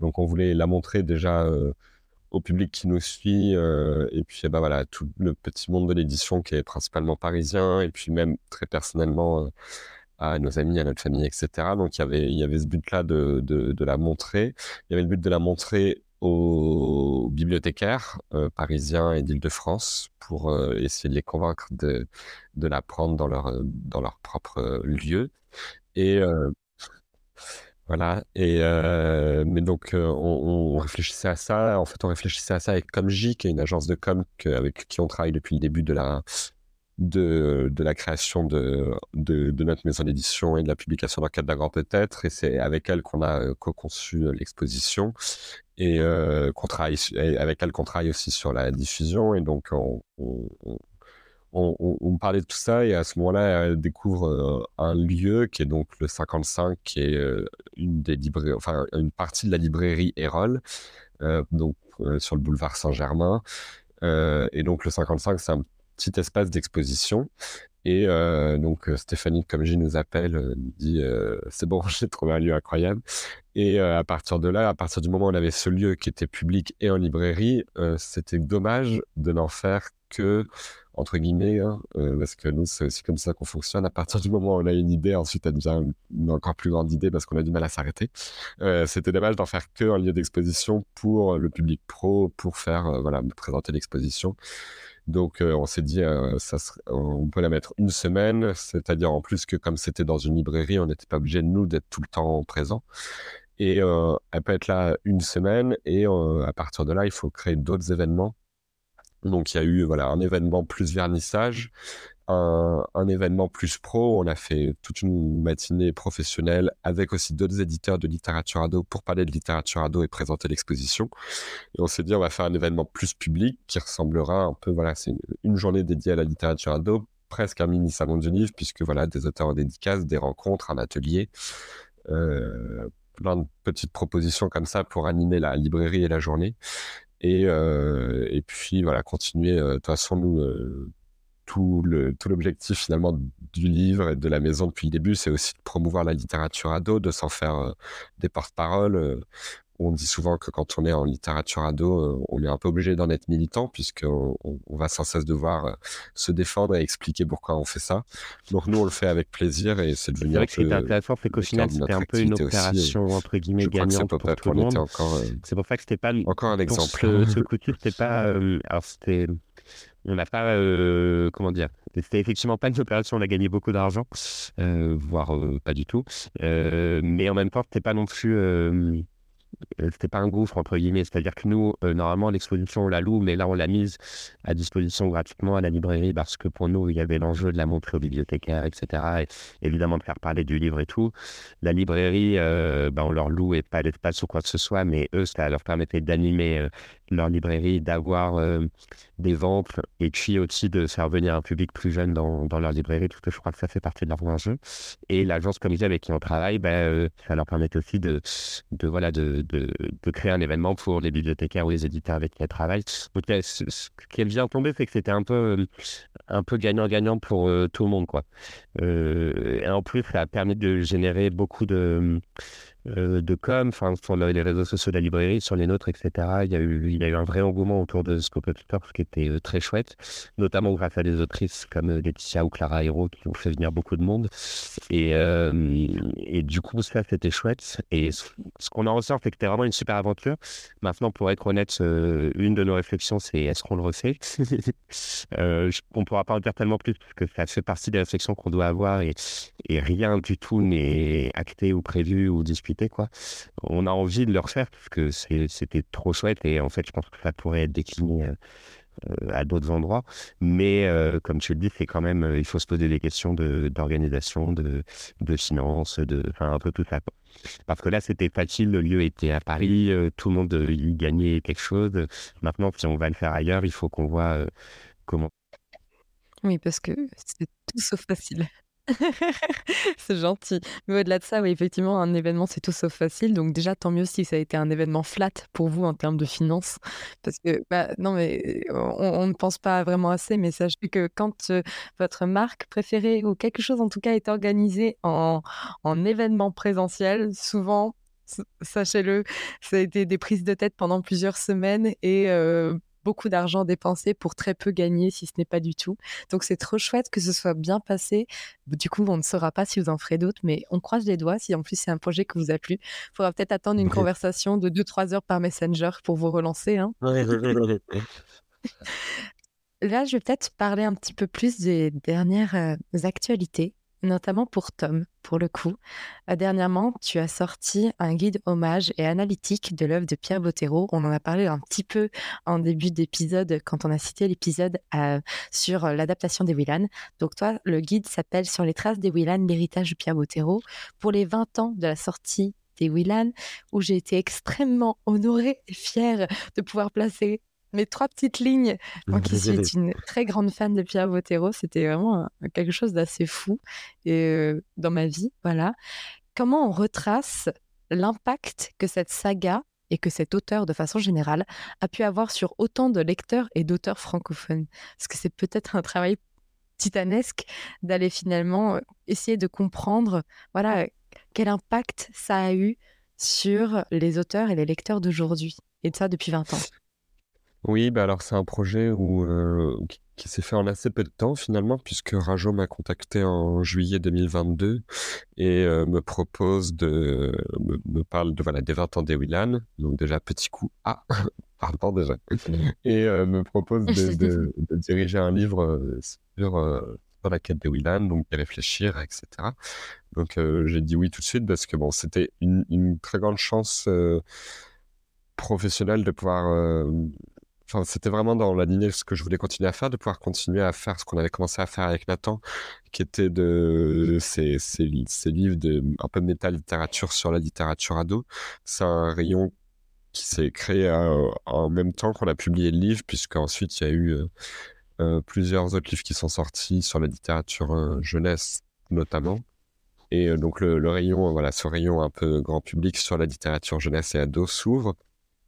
Donc on voulait la montrer déjà au public qui nous suit et puis bah, voilà tout le petit monde de l'édition qui est principalement parisien et puis même très personnellement à nos amis, à notre famille, etc. Donc il y avait, ce but-là de, la montrer. Il y avait le but de la montrer aux bibliothécaires euh, parisiens et d'Île-de-France pour euh, essayer de les convaincre de, la prendre dans leur, propre lieu. Et voilà. Et mais donc on, réfléchissait à ça. En fait, on réfléchissait à ça avec Comj, qui est une agence de com avec qui on travaille depuis le début de la de, la création de, de, notre maison d'édition et de la publication dans grand peut-être. Et c'est avec elle qu'on a euh, co-conçu euh, l'exposition et euh, travaille, avec elle qu'on travaille aussi sur la diffusion. Et donc, on, on, on, parlait de tout ça et à ce moment-là, elle découvre un lieu qui est donc le 55, qui est une des enfin une partie de la librairie Erol, donc sur le boulevard Saint-Germain. et donc le 55, c'est un petit espace d'exposition. Et euh, donc euh, Stéphanie, comme je nous appelle, euh, dit c'est bon, j'ai trouvé un lieu incroyable. Et à partir de là, à partir du moment où on avait ce lieu qui était public et en librairie, c'était dommage de n'en faire que entre guillemets, hein, parce que nous c'est aussi comme ça qu'on fonctionne. À partir du moment où on a une idée, ensuite elle devient une encore plus grande idée parce qu'on a du mal à s'arrêter. c'était dommage d'en faire que un lieu d'exposition pour le public pro, pour faire voilà présenter l'exposition. Donc euh, on s'est dit, euh, ça on peut la mettre une semaine, c'est-à-dire en plus que comme c'était dans une librairie, on n'était pas obligé de nous d'être tout le temps présent. Et euh, elle peut être là une semaine et à partir de là, il faut créer d'autres événements. Donc il y a eu voilà un événement plus vernissage un, événement plus pro. On a fait toute une matinée professionnelle avec aussi d'autres éditeurs de littérature ado pour parler de littérature ado et présenter l'exposition. Et on s'est dit, on va faire un événement plus public qui ressemblera un peu, voilà, c'est une, journée dédiée à la littérature ado, presque un mini salon du livre, puisque voilà, des auteurs en dédicace, des rencontres, un atelier. Euh, plein de petites propositions comme ça pour animer la librairie et la journée. Et, euh, et puis voilà, continuer. Euh, de toute façon, nous, tout le tout l'objectif finalement du livre et de la maison depuis le début, c'est aussi de promouvoir la littérature ado, de s'en faire euh, des porte-paroles. Euh. on dit souvent que quand on est en littérature ado, euh, on est un peu obligé d'en être militant puisqu'on on, va sans cesse devoir se défendre et expliquer pourquoi on fait ça. Donc nous, on le fait avec plaisir et c'est devenu. C'est vrai que c'était intéressant, c'est qu'au final, c'était un peu une opération entre guillemets gagnante pour tout le monde. C'est pour ça que c'était pas encore un exemple. Ce, ce c'était pas. alors c'était on n'a pas, euh, comment dire, c'était effectivement pas une opération, on a gagné beaucoup d'argent, euh, voire euh, pas du tout. mais en même temps, c'était pas non plus euh, c'était pas un gouffre entre guillemets. C'est-à-dire que nous euh, normalement l'exposition on la loue mais là on l'a mise à disposition gratuitement à la librairie parce que pour nous il y avait l'enjeu de la montrer aux bibliothécaires etc et évidemment de faire parler du livre et tout. La librairie euh, ben, on leur loue et pas d'espace ou quoi que ce soit mais eux ça leur permettait d'animer leur librairie d'avoir des ventes et puis aussi de faire venir un public plus jeune dans, dans leur librairie parce que je crois que ça fait partie de leur enjeu. Et l'agence comme avec qui on travaille ben, ça leur permet aussi de, de voilà de de, créer un événement pour les bibliothécaires ou les éditeurs avec qui elle travaille. Donc, ce, qui vient tomber, c'est que c'était un peu, un peu gagnant-gagnant pour euh, tout le monde, quoi. Euh, et en plus, ça a permis de générer beaucoup de, euh, de com, enfin sur les réseaux sociaux de la librairie, sur les nôtres, etc. Il y a eu, il y a eu un vrai engouement autour de Scope ce qui était euh, très chouette, notamment grâce à des autrices comme euh, Laetitia ou Clara Hero qui ont fait venir beaucoup de monde. Et, et du coup, ça c'était chouette. Et ce qu'on en ressort, c'est que c'était vraiment une super aventure. Maintenant, pour être honnête, une de nos réflexions, c'est est-ce qu'on le refait? On pourra pas en dire tellement plus parce que ça fait partie des réflexions qu'on doit avoir et, et rien du tout n'est acté ou prévu ou discuté On a envie de le refaire parce que c'était trop chouette et en fait, je pense que ça pourrait être décliné euh, à d'autres endroits. Mais euh, comme tu le dis, c'est quand même, il faut se poser des questions d'organisation, de, de, de finance, de, enfin, un peu tout ça. Parce que là, c'était facile, le lieu était à Paris, tout le monde y gagnait quelque chose. Maintenant, si on va le faire ailleurs, il faut qu'on voit comment. Oui, parce que c'est tout sauf facile. C'est gentil. Mais au-delà de ça, oui, effectivement, un événement, c'est tout sauf facile. Donc déjà, tant mieux si ça a été un événement flat pour vous en termes de finances. Parce que, bah, non, mais on, ne pense pas vraiment assez, mais sachez que quand votre marque préférée ou quelque chose en tout cas est organisé en, en événement présentiel, souvent, sachez-le, ça a été des prises de tête pendant plusieurs semaines et beaucoup d'argent dépensé pour très peu gagner, si ce n'est pas du tout. Donc c'est trop chouette que ce soit bien passé. Du coup, on ne saura pas si vous en ferez d'autres, mais on croise les doigts si en plus c'est un projet qui vous a plu. Il faudra peut-être attendre une conversation de 2-3 heures par Messenger pour vous relancer. Hein. Là, je vais peut-être parler un petit peu plus des dernières euh, actualités notamment pour Tom, pour le coup. Euh, dernièrement, tu as sorti un guide hommage et analytique de l'œuvre de Pierre Bottero. On en a parlé un petit peu en début d'épisode quand on a cité l'épisode euh, sur l'adaptation des Willan. Donc toi, le guide s'appelle Sur les traces des Willan, l'héritage de Pierre Bottero. Pour les 20 ans de la sortie des Willan, où j'ai été extrêmement honorée et fière de pouvoir placer mes trois petites lignes. Moi qui suis une très grande fan de Pierre Bottero, c'était vraiment quelque chose d'assez fou et, dans ma vie. Voilà. Comment on retrace l'impact que cette saga et que cet auteur, de façon générale, a pu avoir sur autant de lecteurs et d'auteurs francophones? Parce que c'est peut-être un travail titanesque d'aller finalement essayer de comprendre voilà, quel impact ça a eu sur les auteurs et les lecteurs d'aujourd'hui, et de ça depuis 20 ans. Oui, bah alors c'est un projet où, euh, qui, s'est fait en assez peu de temps finalement, puisque Rajo m'a contacté en juillet 2022 et euh, me propose de me, parle de voilà des 20 ans des Willan, donc déjà petit coup ah pardon déjà et euh, me propose de, diriger un livre sur la quête des Willan, donc de réfléchir, etc. Donc j'ai dit oui tout de suite parce que bon c'était une, une très grande chance professionnelle de pouvoir C'était vraiment dans la lignée de ce que je voulais continuer à faire, de pouvoir continuer à faire ce qu'on avait commencé à faire avec Nathan, qui était de ces, livres de un peu méta-littérature sur la littérature ado. C'est un rayon qui s'est créé euh, en même temps qu'on a publié le livre, puisqu'ensuite il y a eu euh, euh, plusieurs autres livres qui sont sortis sur la littérature jeunesse notamment. Et donc le, rayon, voilà, ce rayon un peu grand public sur la littérature jeunesse et ado s'ouvre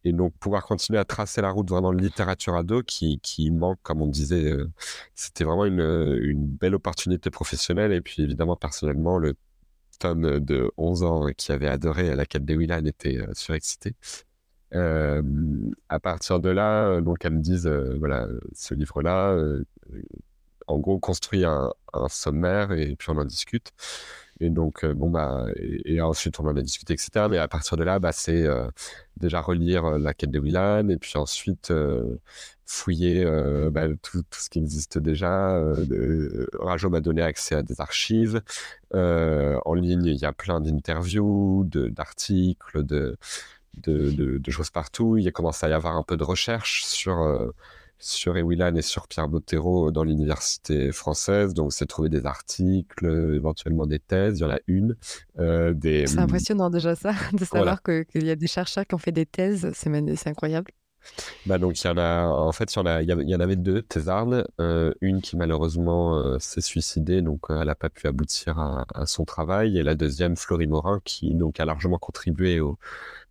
et donc pouvoir continuer à tracer la route vraiment de littérature ado qui, qui manque, comme on disait, euh, c'était vraiment une, une, belle opportunité professionnelle. Et puis évidemment, personnellement, le Tom de 11 ans qui avait adoré la quête des Willan était euh, surexcité. Euh, à partir de là, donc elles me disent, voilà, ce livre-là, en gros, construit un, sommaire et puis on en discute. Et donc, euh, bon, bah, et, ensuite, on en a discuté, etc. Mais à partir de là, bah, c'est euh, déjà relire euh, la quête de Willan et puis ensuite fouiller bah, tout, ce qui existe déjà. Rajo m'a donné accès à des archives. en ligne, il y a plein d'interviews, d'articles, de, de, de, de, choses partout. Il a commencé à y avoir un peu de recherche sur sur Ewilan et sur Pierre Bottero dans l'université française. Donc, c'est trouver des articles, éventuellement des thèses. Il y en a une. Euh, des... C'est impressionnant déjà ça, de savoir qu'il y a des chercheurs qui ont fait des thèses. C'est incroyable. Bah donc il y en a en fait il y en a il y, en avait deux thésardes euh, une qui malheureusement euh, s'est suicidée donc elle n'a pas pu aboutir à, à, son travail et la deuxième Florie Morin qui donc a largement contribué au,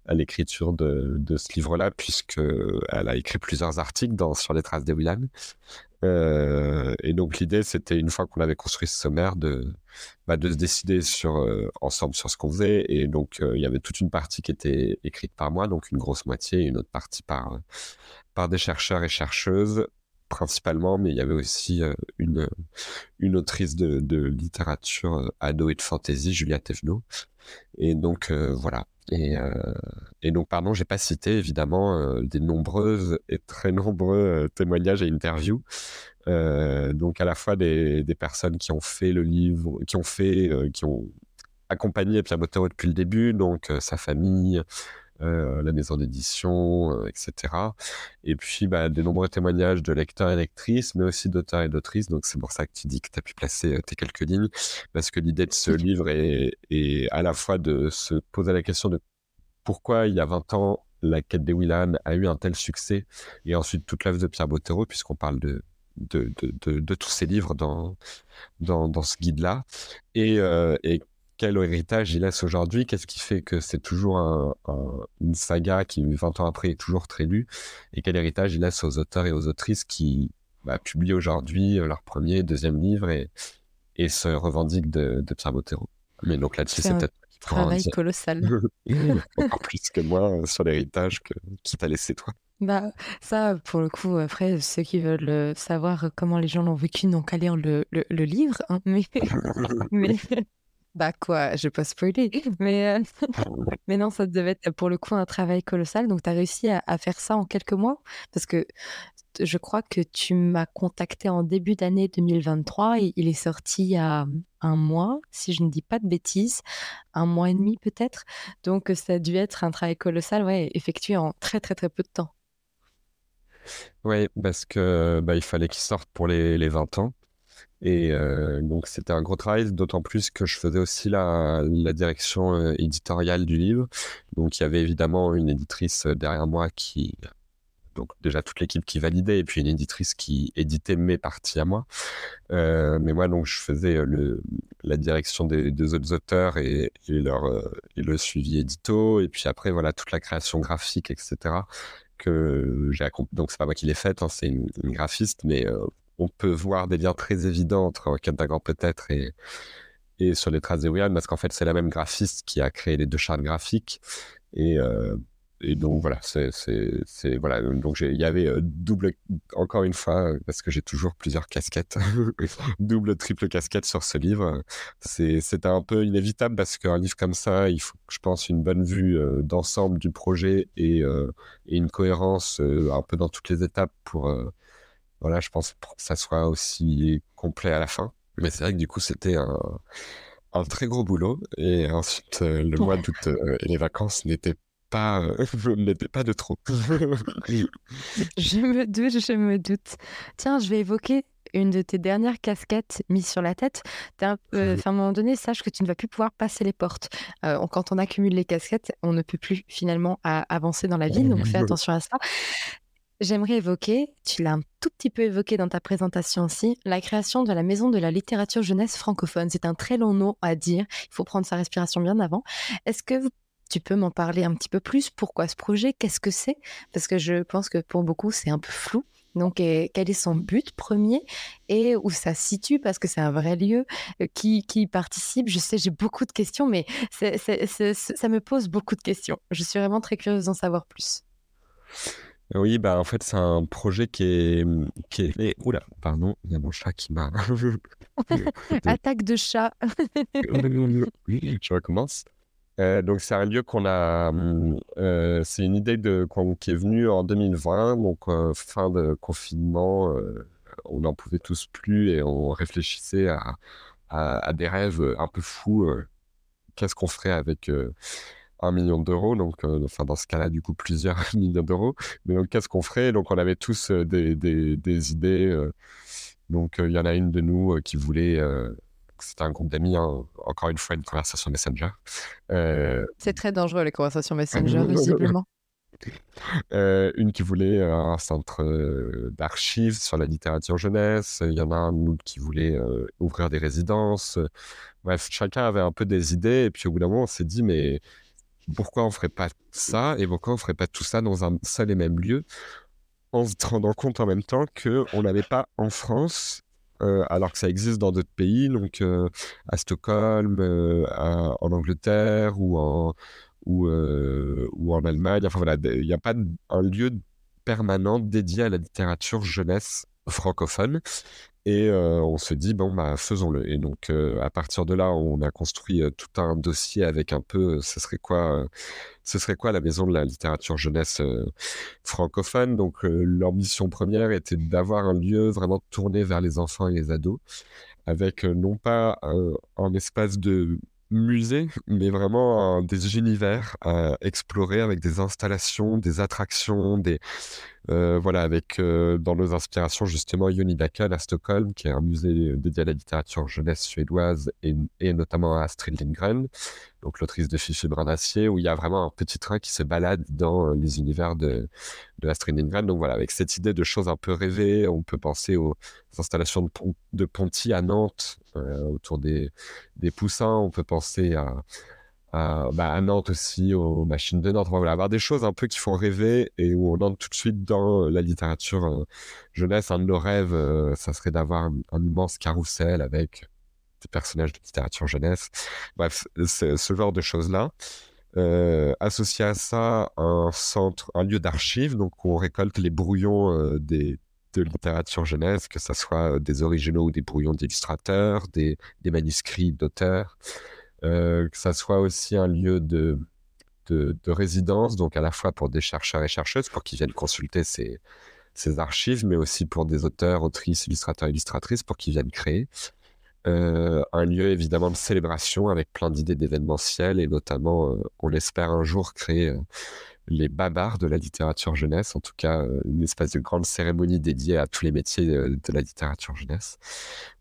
à l'écriture de, ce livre-là, puisqu'elle a écrit plusieurs articles sur les traces des Willan. Euh, et donc l'idée, c'était une fois qu'on avait construit ce sommaire, de, bah, de se décider sur, euh, ensemble sur ce qu'on faisait. Et donc euh, il y avait toute une partie qui était écrite par moi, donc une grosse moitié, et une autre partie par, par des chercheurs et chercheuses principalement, mais il y avait aussi une, une autrice de, de littérature ado et de fantasy, Julia Thévenot. Et donc voilà, et, euh, et donc, pardon, j'ai pas cité évidemment euh, des nombreuses et très nombreux euh, témoignages et interviews. Donc, à la fois des, des, personnes qui ont fait le livre, qui ont fait, qui ont accompagné Pierre Bottero depuis le début, donc sa famille, la maison d'édition, etc. Et puis bah, des nombreux témoignages de lecteurs et lectrices, mais aussi d'auteurs et d'autrices. Donc c'est pour ça que tu dis que tu as pu placer tes quelques lignes, parce que l'idée de ce livre est, est à la fois de se poser la question de pourquoi il y a 20 ans la quête des Willan a eu un tel succès, et ensuite toute l'œuvre de Pierre Bottero, puisqu'on parle de, de, de, de, tous ces livres dans, dans, dans ce guide-là, et, euh, et, quel héritage il laisse aujourd'hui, qu'est-ce qui fait que c'est toujours un, une saga qui, 20 ans après, est toujours très lue, et quel héritage il laisse aux auteurs et aux autrices qui bah, publient aujourd'hui euh, leur premier, deuxième livre et, et se revendiquent de, de Pierre Bottero? Mais donc là-dessus, c'est peut-être travail colossal. Encore plus que moi euh, sur l'héritage que, qui t'a laissé toi. Bah, ça, pour le coup, après, ceux qui veulent euh, savoir comment les gens l'ont vécu n'ont qu'à lire le, le, le livre. Hein, mais, mais, bah quoi, je vais pas spoiler. Mais, euh, mais non, ça devait être pour le coup un travail colossal. Donc, tu as réussi à, faire ça en quelques mois? Parce que je crois que tu m'as contacté en début d'année 2023 et il est sorti il y a un mois, si je ne dis pas de bêtises, un mois et demi peut-être. Donc ça a dû être un travail colossal, ouais, effectué en très très très peu de temps. Oui, parce que bah, il fallait qu'il sorte pour les, les 20 ans. Et euh, donc c'était un gros travail, d'autant plus que je faisais aussi la, direction euh, éditoriale du livre. Donc il y avait évidemment une éditrice derrière moi qui donc déjà toute l'équipe qui validait et puis une éditrice qui éditait mes parties à moi. Euh, mais moi donc je faisais euh, le, la direction des deux autres auteurs et, leur euh, et le suivi édito et puis après voilà toute la création graphique etc que j'ai donc c'est pas moi qui l'ai faite hein, c'est une, une, graphiste mais euh, on peut voir des liens très évidents entre Kentagan peut-être et et sur les traces de William parce qu'en fait c'est la même graphiste qui a créé les deux chartes graphiques et euh, et donc voilà, c'est, voilà. Donc il y avait euh, double, encore une fois, parce que j'ai toujours plusieurs casquettes, double, triple casquette sur ce livre. C'était un peu inévitable parce qu'un livre comme ça, il faut, je pense, une bonne vue euh, d'ensemble du projet et, et une cohérence un peu dans toutes les étapes pour, voilà, je pense, pour que ça soit aussi complet à la fin. Mais c'est vrai que du coup, c'était un, un très gros boulot. Et ensuite, le mois d'août et les vacances n'étaient pas, euh, pas de trop. je me doute, je me doute. Tiens, je vais évoquer une de tes dernières casquettes mises sur la tête. Euh, à un moment donné, sache que tu ne vas plus pouvoir passer les portes. Euh, quand on accumule les casquettes, on ne peut plus finalement avancer dans la vie, donc fais attention à ça. J'aimerais évoquer, tu l'as un tout petit peu évoqué dans ta présentation aussi, la création de la Maison de la littérature jeunesse francophone. C'est un très long nom à dire, il faut prendre sa respiration bien avant. Est-ce que tu peux m'en parler un petit peu plus? Pourquoi ce projet? Qu'est-ce que c'est? Parce que je pense que pour beaucoup, c'est un peu flou. Donc, quel est son but premier? Et où ça se situe? Parce que c'est un vrai lieu. Euh, qui, qui participe? Je sais, j'ai beaucoup de questions, mais ça me pose beaucoup de questions. Je suis vraiment très curieuse d'en savoir plus. Oui, bah en fait, c'est un projet qui est. Qui est... Oula, pardon, il y a mon chat qui m'a. Attaque de chat. Je recommence. Euh, donc c'est un lieu qu'on a, mmh, euh, c'est une idée de, qui est venue en 2020, donc euh, fin de confinement, on n'en pouvait tous plus et on réfléchissait à, à, à des rêves un peu fous. Qu'est-ce qu'on ferait avec euh, un million d'euros Donc, enfin dans ce cas-là, du coup plusieurs millions d'euros. Mais donc qu'est-ce qu'on ferait? Donc on avait tous des, des, des idées. donc il y en a une de nous qui voulait c'était un groupe d'amis, hein, encore une fois, une conversation Messenger. C'est très dangereux, les conversations Messenger, visiblement. Une qui voulait un centre d'archives sur la littérature jeunesse. Il y en a un autre qui voulait ouvrir des résidences. Bref, chacun avait un peu des idées. Et puis au bout d'un moment, on s'est dit, mais pourquoi on ferait pas ça et pourquoi on ferait pas tout ça dans un seul et même lieu en se rendant compte en même temps qu'on n'avait pas en France euh, alors que ça existe dans d'autres pays, donc euh, à Stockholm, euh, en Angleterre ou en, ou en Allemagne. Enfin voilà, il n'y a pas un lieu permanent dédié à la littérature jeunesse francophone. Et on se dit, bon, bah, faisons-le. Et donc, à partir de là, on a construit tout un dossier avec un peu, ce serait quoi, la maison de la littérature jeunesse francophone. Donc, mission première était d'avoir un lieu vraiment tourné vers les enfants et les ados, avec non pas un espace de musée, mais vraiment des univers à explorer avec des installations, des attractions, des euh, voilà, avec dans nos inspirations justement Jonibaken à Stockholm, qui est un musée dédié à la littérature jeunesse suédoise et, et notamment à Astrid Lindgren, donc l'autrice de Fifi Brin d'Acier, où il y a vraiment un petit train qui se balade dans les univers de, de Astrid Lindgren. Donc voilà, avec cette idée de choses un peu rêvées, on peut penser aux installations de Ponty à Nantes, autour des, poussins, on peut penser bah, à, Nantes aussi, aux machines de Nantes. Voilà, avoir des choses un peu qui font rêver et où on entre tout de suite dans euh, la littérature euh, jeunesse. Un de nos rêves, euh, ça serait d'avoir un, immense carrousel avec des personnages de littérature jeunesse. Bref, ce genre de choses-là. associé à ça, un centre, un lieu d'archives, donc où on récolte les brouillons des, de littérature jeunesse, que ce soit des originaux ou des brouillons d'illustrateurs, des, manuscrits d'auteurs. Euh, que ça soit aussi un lieu de, de, résidence, donc à la fois pour des chercheurs et chercheuses, pour qu'ils viennent consulter ces, archives, mais aussi pour des auteurs, autrices, illustrateurs, illustratrices, pour qu'ils viennent créer. Euh, un lieu évidemment de célébration avec plein d'idées d'événementiel et notamment, euh, on espère un jour créer les babards de la littérature jeunesse, en tout cas euh, une espèce de grande cérémonie dédiée à tous les métiers euh, de la littérature jeunesse.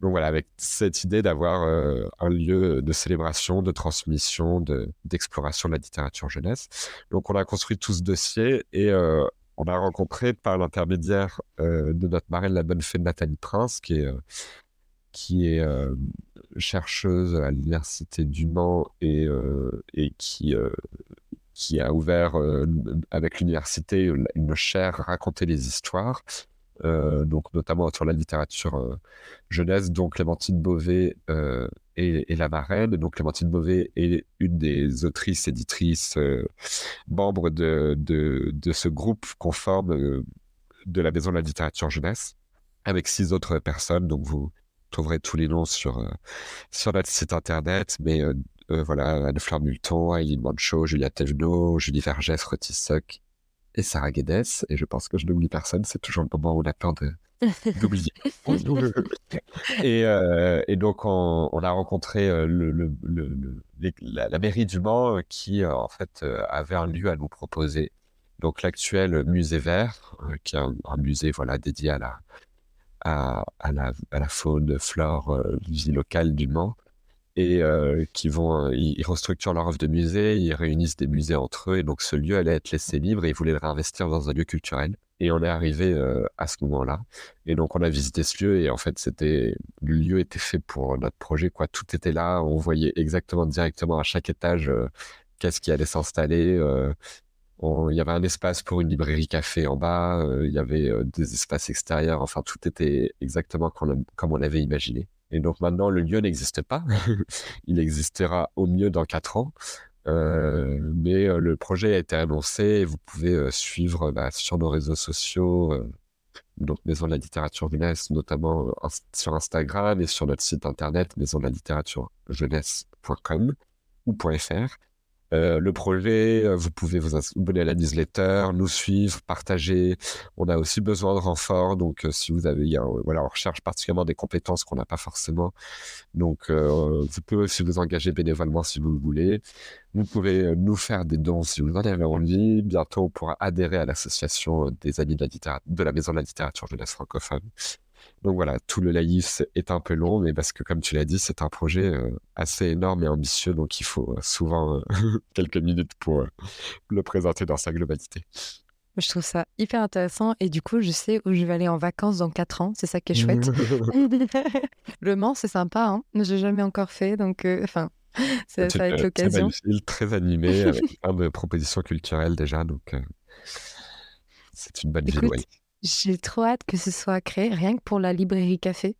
Donc voilà, avec cette idée d'avoir euh, un lieu de célébration, de transmission, d'exploration de, la littérature jeunesse. Donc on a construit tout ce dossier et on a rencontré par l'intermédiaire de notre marraine, la bonne fée Nathalie Prince, qui est chercheuse à l'université du Mans et qui qui a ouvert euh, avec l'université une chaire raconter les histoires, euh, donc notamment sur la littérature euh, jeunesse, dont Clémentine Beauvais est, la marraine. Donc Clémentine Beauvais est une des autrices, éditrices, membres de, de, de, ce groupe conforme de la Maison de la littérature jeunesse, avec six autres personnes. Donc vous trouverez tous les noms sur, sur notre site internet, mais voilà, Anne-Fleur Multon, Aileen Mancho, Julia Tejno, Julie Vergès, Rotissoc et Sarah Guedes. Et je pense que je n'oublie personne, c'est toujours le moment où on a peur d'oublier. et, euh, et, donc, on, a rencontré euh, le, le, le, la, mairie du Mans qui, en fait, avait un lieu à nous proposer. Donc, l'actuel musée vert, qui est un, musée voilà, dédié à la, à, à la, à la faune, flore, vie locale du Mans et euh, qui vont, euh, ils, restructurent leur offre de musée, ils réunissent des musées entre eux, et donc ce lieu allait être laissé libre et ils voulaient le réinvestir dans un lieu culturel. Et on est arrivé euh, à ce moment-là. Et donc on a visité ce lieu et en fait c'était le lieu était fait pour notre projet quoi. Tout était là, on voyait exactement directement à chaque étage qu'est-ce qui allait s'installer. il y avait un espace pour une librairie café en bas, il y avait des espaces extérieurs. Enfin tout était exactement comme on avait imaginé. Et donc maintenant, le lieu n'existe pas. Il existera au mieux dans quatre ans. Euh, mais euh, le projet a été annoncé et vous pouvez euh, suivre bah, sur nos réseaux sociaux, donc Maison de la littérature jeunesse, notamment sur Instagram et sur notre site internet maison de la littérature jeunesse.com ou .fr. Euh, le projet, euh, vous pouvez vous abonner à la newsletter, nous suivre, partager. On a aussi besoin de renforts, donc euh, si vous avez, voilà, on recherche particulièrement des compétences qu'on n'a pas forcément. Donc, vous pouvez aussi vous engager bénévolement si vous le voulez. Vous pouvez nous faire des dons si vous en avez envie. Bientôt, on pourra adhérer à l'association des amis de la, de la Maison de la littérature jeunesse francophone. Donc voilà, tout le laïf est un peu long, mais parce que comme tu l'as dit, c'est un projet euh, assez énorme et ambitieux, donc il faut euh, souvent euh, quelques minutes pour le présenter dans sa globalité. Je trouve ça hyper intéressant et du coup, je sais où je vais aller en vacances dans 4 ans. C'est ça qui est chouette. le Mans, c'est sympa. Hein n'ai jamais encore fait, donc enfin, ça, va être l'occasion. Très, très animé avec plein de propositions culturelles déjà, donc c'est une bonne ville. J'ai trop hâte que ce soit créé, rien que pour la librairie café,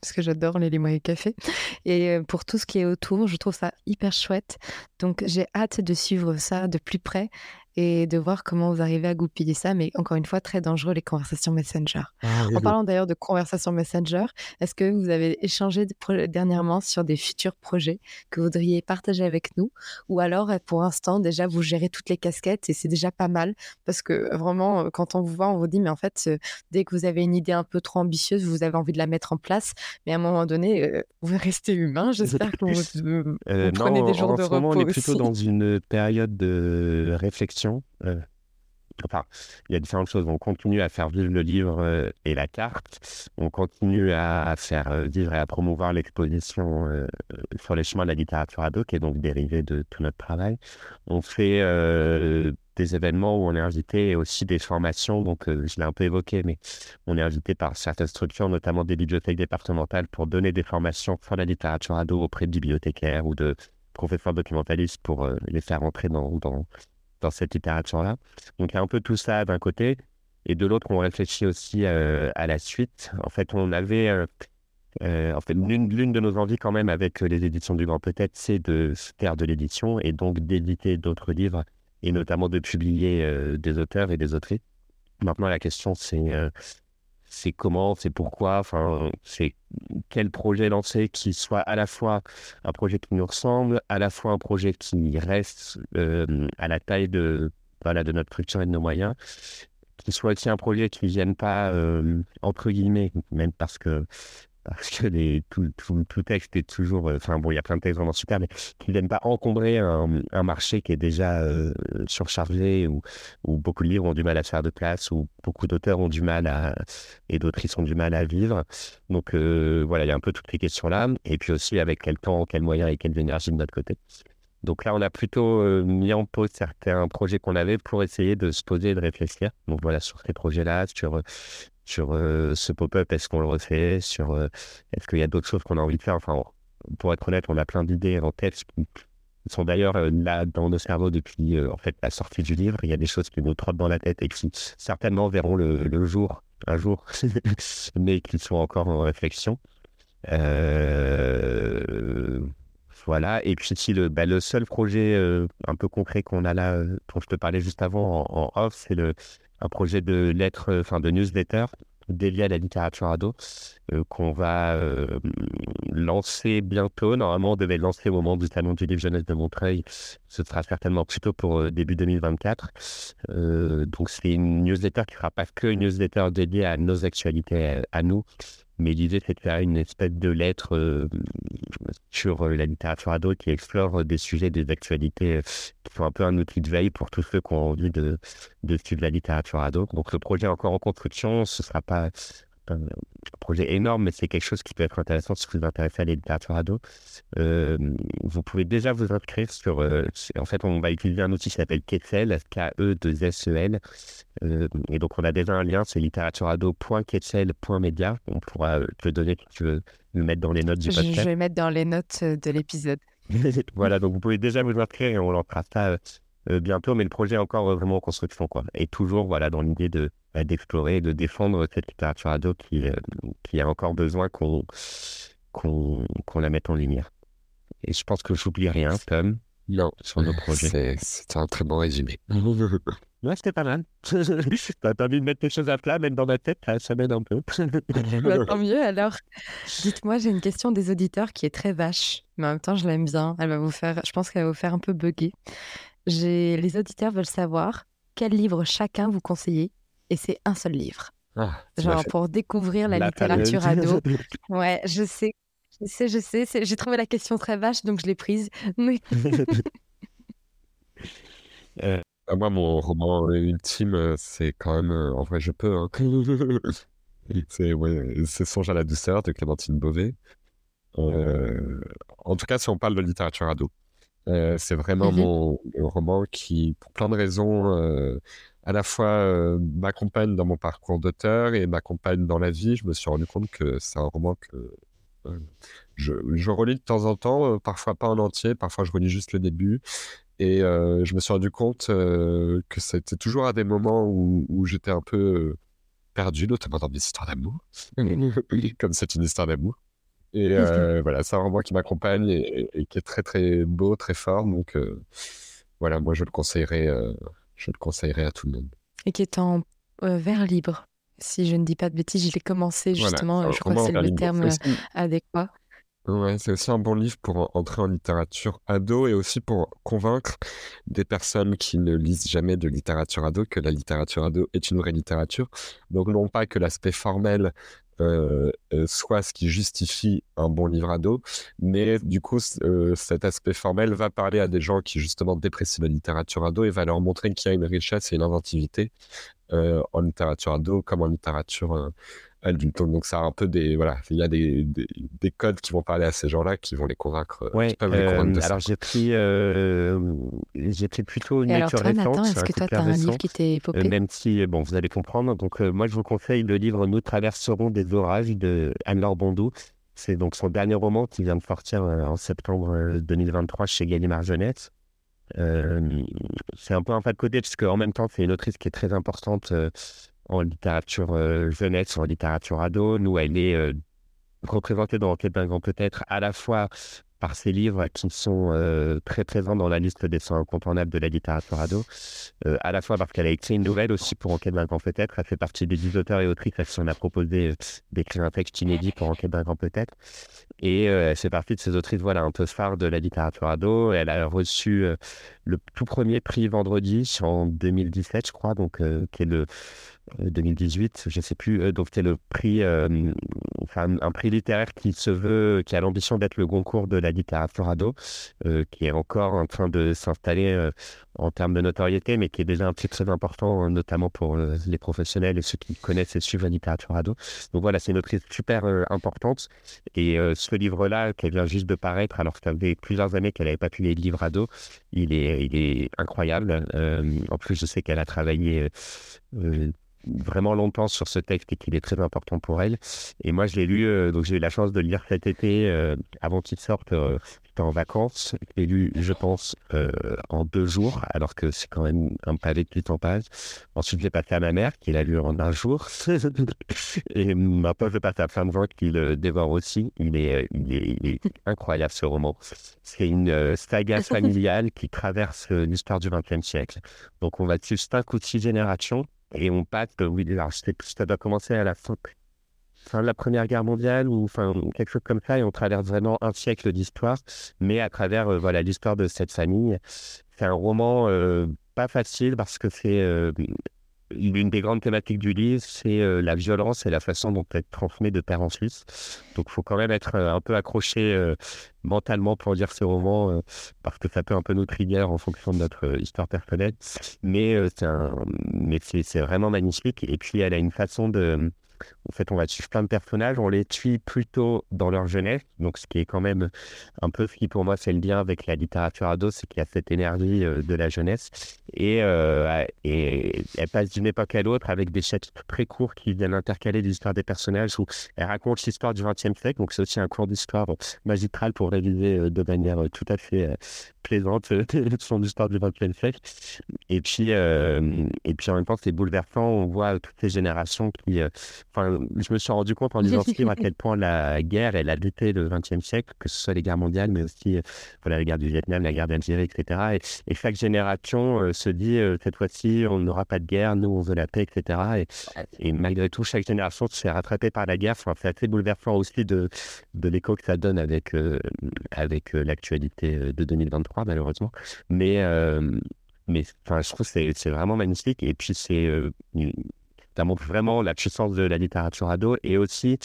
parce que j'adore les librairies café. Et euh, pour tout ce qui est autour, je trouve ça hyper chouette. Donc j'ai hâte de suivre ça de plus près et de voir comment vous arrivez à goupiller ça. Mais encore une fois, très dangereux les conversations Messenger. Ah, En parlant d'ailleurs de conversations Messenger, est-ce que vous avez échangé dernièrement sur des futurs projets que vous voudriez partager avec nous? Ou alors, euh, pour l'instant, déjà, vous gérez toutes les casquettes et c'est déjà pas mal parce que vraiment, quand on vous voit, on vous dit, mais en fait, dès que vous avez une idée un peu trop ambitieuse, vous avez envie de la mettre en place. Mais à un moment donné, vous restez humain. J'espère que vous, prenez des jours en de ce moment, repos on est plutôt aussi. dans une période de réflexion. Euh, Enfin, il y a différentes choses. On continue à faire vivre le livre euh, et la carte. On continue à faire euh, vivre et à promouvoir l'exposition sur les chemins de la littérature ado, qui est donc dérivée de tout notre travail. On fait des événements où on est invité et aussi des formations. Donc, je l'ai un peu évoqué, mais on est invité par certaines structures, notamment des bibliothèques départementales, pour donner des formations sur la littérature ado auprès de bibliothécaires ou de professeurs documentalistes pour les faire entrer dans, dans cette littérature-là. Donc un peu tout ça d'un côté. Et de l'autre, on réfléchit aussi euh, à la suite. En fait, on avait... euh, euh, en fait, l'une de nos envies quand même avec les éditions du Grand Peut-être, c'est de faire de l'édition et donc d'éditer d'autres livres et notamment de publier des auteurs et des autrices. Maintenant, la question, c'est c'est comment, c'est pourquoi, enfin, c'est quel projet lancer qui soit à la fois un projet qui nous ressemble, à la fois un projet qui reste euh, à la taille de, voilà, de notre structure et de nos moyens, qui soit aussi un projet qui ne vienne pas, euh, entre guillemets, même parce que parce que les, tout, texte est toujours, euh, enfin bon, il y a plein de textes vraiment super, mais qui ne pas encombrer un, marché qui est déjà euh, surchargé, où, beaucoup de livres ont du mal à se faire de place, où beaucoup d'auteurs ont du mal à, et d'autrices ont du mal à vivre. Donc euh, voilà, il y a un peu toutes ces questions-là, et puis aussi avec quel temps, quels moyens et quelles énergies de notre côté. Donc là, on a plutôt mis en pause certains projets qu'on avait pour essayer de se poser et de réfléchir. Donc voilà, sur ces projets-là, sur, sur euh, ce pop-up, est-ce qu'on le refait Sur euh, est-ce qu'il y a d'autres choses qu'on a envie de faire? Enfin, pour être honnête, on a plein d'idées en tête qui sont d'ailleurs euh, là dans nos cerveaux depuis en fait la sortie du livre. Il y a des choses qui nous trottent dans la tête et qui certainement verront le, le jour un jour, mais qui sont encore en réflexion. Voilà. Et puis si le, bah, le seul projet un peu concret qu'on a là, dont je te parlais juste avant en off, c'est le un projet de lettres, euh, enfin de newsletter dédié à la littérature ado euh, qu'on va euh, lancer bientôt. Normalement, on devait le lancer au moment du salon du livre jeunesse de Montreuil. Ce sera certainement plutôt pour début 2024. Euh, donc c'est une newsletter qui ne sera pas que une newsletter dédiée à nos actualités, à nous, mais l'idée, c'est de faire une espèce de lettre euh, sur euh, la littérature ado qui explore euh, des sujets, des actualités qui sont un peu un outil de veille pour tous ceux qui ont envie de, de suivre la littérature ado. Donc le projet est encore en construction, ce sera pas un projet énorme, mais c'est quelque chose qui peut être intéressant si vous vous intéressez à la littérature ado. Euh, vous pouvez déjà vous inscrire sur... euh, en fait, on va utiliser un outil qui s'appelle Quetzal, K-E-2-S-E-L. Euh, et donc, on a déjà un lien, c'est littératureado.quetzal.media. On pourra euh, te donner si tu veux le mettre dans les notes du Je, je podcast. vais mettre dans les notes euh, de l'épisode. voilà, donc vous pouvez déjà vous inscrire et on lancera ça bientôt, mais le projet est encore euh, vraiment en construction, quoi. Et toujours, voilà, dans l'idée de bah, d'explorer et de défendre cette littérature ado qui, euh, qui a encore besoin qu'on qu'on qu'on la mette en lumière. Et je pense que j'oublie rien, Tom, Non, sur nos projets. c'est c'est un très bon résumé. Ouais, c'était pas mal. T'as t'as envie de mettre les choses à plat, même dans ma tête, ça, ça m'aide un peu. Bah, tant mieux alors. Dites-moi, j'ai une question des auditeurs qui est très vache, mais en même temps, je l'aime bien. Elle va vous faire, je pense qu'elle va vous faire un peu bugger. Les auditeurs veulent savoir quel livre chacun vous conseillez, et c'est un seul livre. Ah, Genre pour découvrir la, littérature ado. Ouais, je sais, je sais, je sais. J'ai trouvé la question très vache, donc je l'ai prise. Mais Ah, moi, mon roman ultime, euh, c'est quand même. euh, en vrai, je peux. hein. c'est ouais, Songe à la douceur de Clémentine Beauvais. Euh, en tout cas, si on parle de littérature ado, Euh, c'est vraiment Mhm. mon, mon roman qui, pour plein de raisons, euh, à la fois euh, m'accompagne dans mon parcours d'auteur et m'accompagne dans la vie. Je me suis rendu compte que c'est un roman que je, je relis de temps en temps, parfois pas en entier, parfois je relis juste le début. Et je me suis rendu compte que c'était toujours à des moments où, où j'étais un peu perdu, notamment dans mes histoires d'amour, comme c'est une histoire d'amour. Et euh, voilà, c'est un roman qui m'accompagne et, et qui est très très beau, très fort. Donc euh, voilà, moi je le conseillerais, euh, je le conseillerais à tout le monde. Et qui est en vers libre, si je ne dis pas de bêtises. Je l'ai commencé justement, je crois que c'est le terme adéquat. Ouais, c'est aussi un bon livre pour entrer en littérature ado et aussi pour convaincre des personnes qui ne lisent jamais de littérature ado que la littérature ado est une vraie littérature. Donc non pas que l'aspect formel soit ce qui justifie un bon livre ado, mais du coup euh, cet aspect formel va parler à des gens qui justement déprécient la littérature ado et va leur montrer qu'il y a une richesse et une inventivité en littérature ado comme en littérature donc, ça a un peu des. Voilà, il y a des, des, codes qui vont parler à ces gens-là, qui vont les convaincre. Euh, ouais, euh, alors j'ai pris, euh, j'ai pris plutôt une Et lecture alors, toi, Est-ce que toi, tu as un livre qui t'est popé Même si, bon, vous allez comprendre. Donc, moi, je vous conseille le livre Nous traverserons des orages de Anne-Laure Bondou. C'est donc son dernier roman qui vient de sortir en septembre 2023 chez Gallimard Jeunesse. c'est un peu un pas de côté, parce qu'en même temps, c'est une autrice qui est très importante en littérature euh, jeunesse, en littérature ado. Nous, elle est euh, représentée dans grand peut-être à la fois par ses livres qui sont euh, très présents dans la liste des 100 incontournables de la littérature ado, à la fois parce qu'elle a écrit une nouvelle aussi pour Enquête d'un grand peut-être, elle fait partie des 10 auteurs et autrices à qui on a proposé d'écrire un texte inédit pour Enquête d'un grand peut-être, et elle fait partie de ces autrices voilà, un peu phares de la littérature ado, elle a reçu le tout premier prix vendredi en 2017 je crois, donc qui est le 2018, je ne sais plus. Euh, donc, c'est le prix, euh, enfin, un prix littéraire qui se veut, qui a l'ambition d'être le concours de la littérature ado, euh, qui est encore en train de s'installer en termes de notoriété, mais qui est déjà un prix très important, notamment pour les professionnels et ceux qui connaissent et suivent la littérature ado. Donc voilà, c'est une autrice super importante. Et ce livre-là, qui vient juste de paraître, alors que ça fait plusieurs années qu'elle n'avait pas pu les livres ado, il est, il est incroyable. en plus, je sais qu'elle a travaillé vraiment longtemps sur ce texte et qu'il est très important pour elle. Et moi, je l'ai lu, euh, donc j'ai eu la chance de le lire cet été euh, avant qu'il sorte. Euh, en vacances. Je l'ai lu, je pense, en deux jours, alors que c'est quand même un pavé de 800 pages. Ensuite, je l'ai passé à ma mère, qui l'a lu en un jour. et ma pote, je l'ai passé à plein de gens qui le dévorent aussi. Il est, il est, il est incroyable, ce roman. C'est une saga familiale qui traverse l'histoire du XXe siècle. Donc, on va suivre cinq ou six générations et on passe, oui, alors ça doit commencer à la fin, de la Première Guerre mondiale ou enfin, quelque chose comme ça, et on traverse vraiment un siècle d'histoire, mais à travers euh, voilà l'histoire de cette famille. C'est un roman euh, pas facile parce que c'est euh, l'une des grandes thématiques du livre, c'est euh, la violence et la façon dont elle est transmise de père en fils. Donc, il faut quand même être euh, un peu accroché euh, mentalement pour lire ce roman, parce que ça peut un peu nous trigger en fonction de notre histoire personnelle. Mais mais c'est vraiment magnifique. Et puis, elle a une façon de en fait, on va suivre plein de personnages, on les suit plutôt dans leur jeunesse, donc ce qui est quand même un peu ce qui pour moi fait le lien avec la littérature ado, c'est qu'il y a cette énergie euh, de la jeunesse. Et, euh, et elle passe d'une époque à l'autre avec des chapitres très courts qui viennent intercaler l'histoire des personnages où elle raconte l'histoire du XXe siècle, donc c'est aussi un cours d'histoire magistral pour réviser euh, de manière tout à fait plaisante son histoire du XXe siècle. Et puis, et puis en même temps, c'est bouleversant, on voit toutes ces générations qui Enfin, je me suis rendu compte en lisant ce livre à quel point la guerre, elle a lutté le XXe siècle, que ce soit les guerres mondiales, mais aussi euh, voilà, la guerre du Vietnam, la guerre d'Algérie, etc. Et, chaque génération euh, se dit, euh, cette fois-ci, on n'aura pas de guerre, nous, on veut la paix, etc. Et, et malgré tout, chaque génération se fait rattraper par la guerre. Enfin, c'est assez bouleversant aussi de, de l'écho que ça donne avec, avec l'actualité de 2023, malheureusement. Mais, mais enfin, je trouve que c'est vraiment magnifique. Et puis, c'est ça montre vraiment la puissance de la littérature ado et aussi,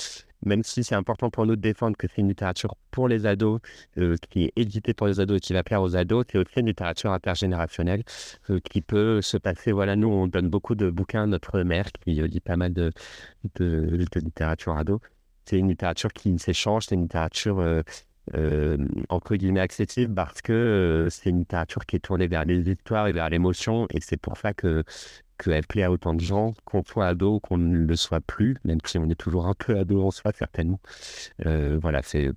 même si c'est important pour nous de défendre que c'est une littérature pour les ados, euh, qui est éditée pour les ados et qui va plaire aux ados, c'est aussi une littérature intergénérationnelle euh, qui peut se passer. Voilà, nous, on donne beaucoup de bouquins à notre mère qui lit pas mal de, de, littérature ado. C'est une littérature qui s'échange, c'est une littérature. Euh, euh, entre guillemets accessible parce que c'est une littérature qui est tournée vers les histoires et vers l'émotion et c'est pour ça que qu'elle plaît à autant de gens, qu'on soit ado ou qu'on ne le soit plus, même si on est toujours un peu ado en soi, certainement. Euh, voilà, c'est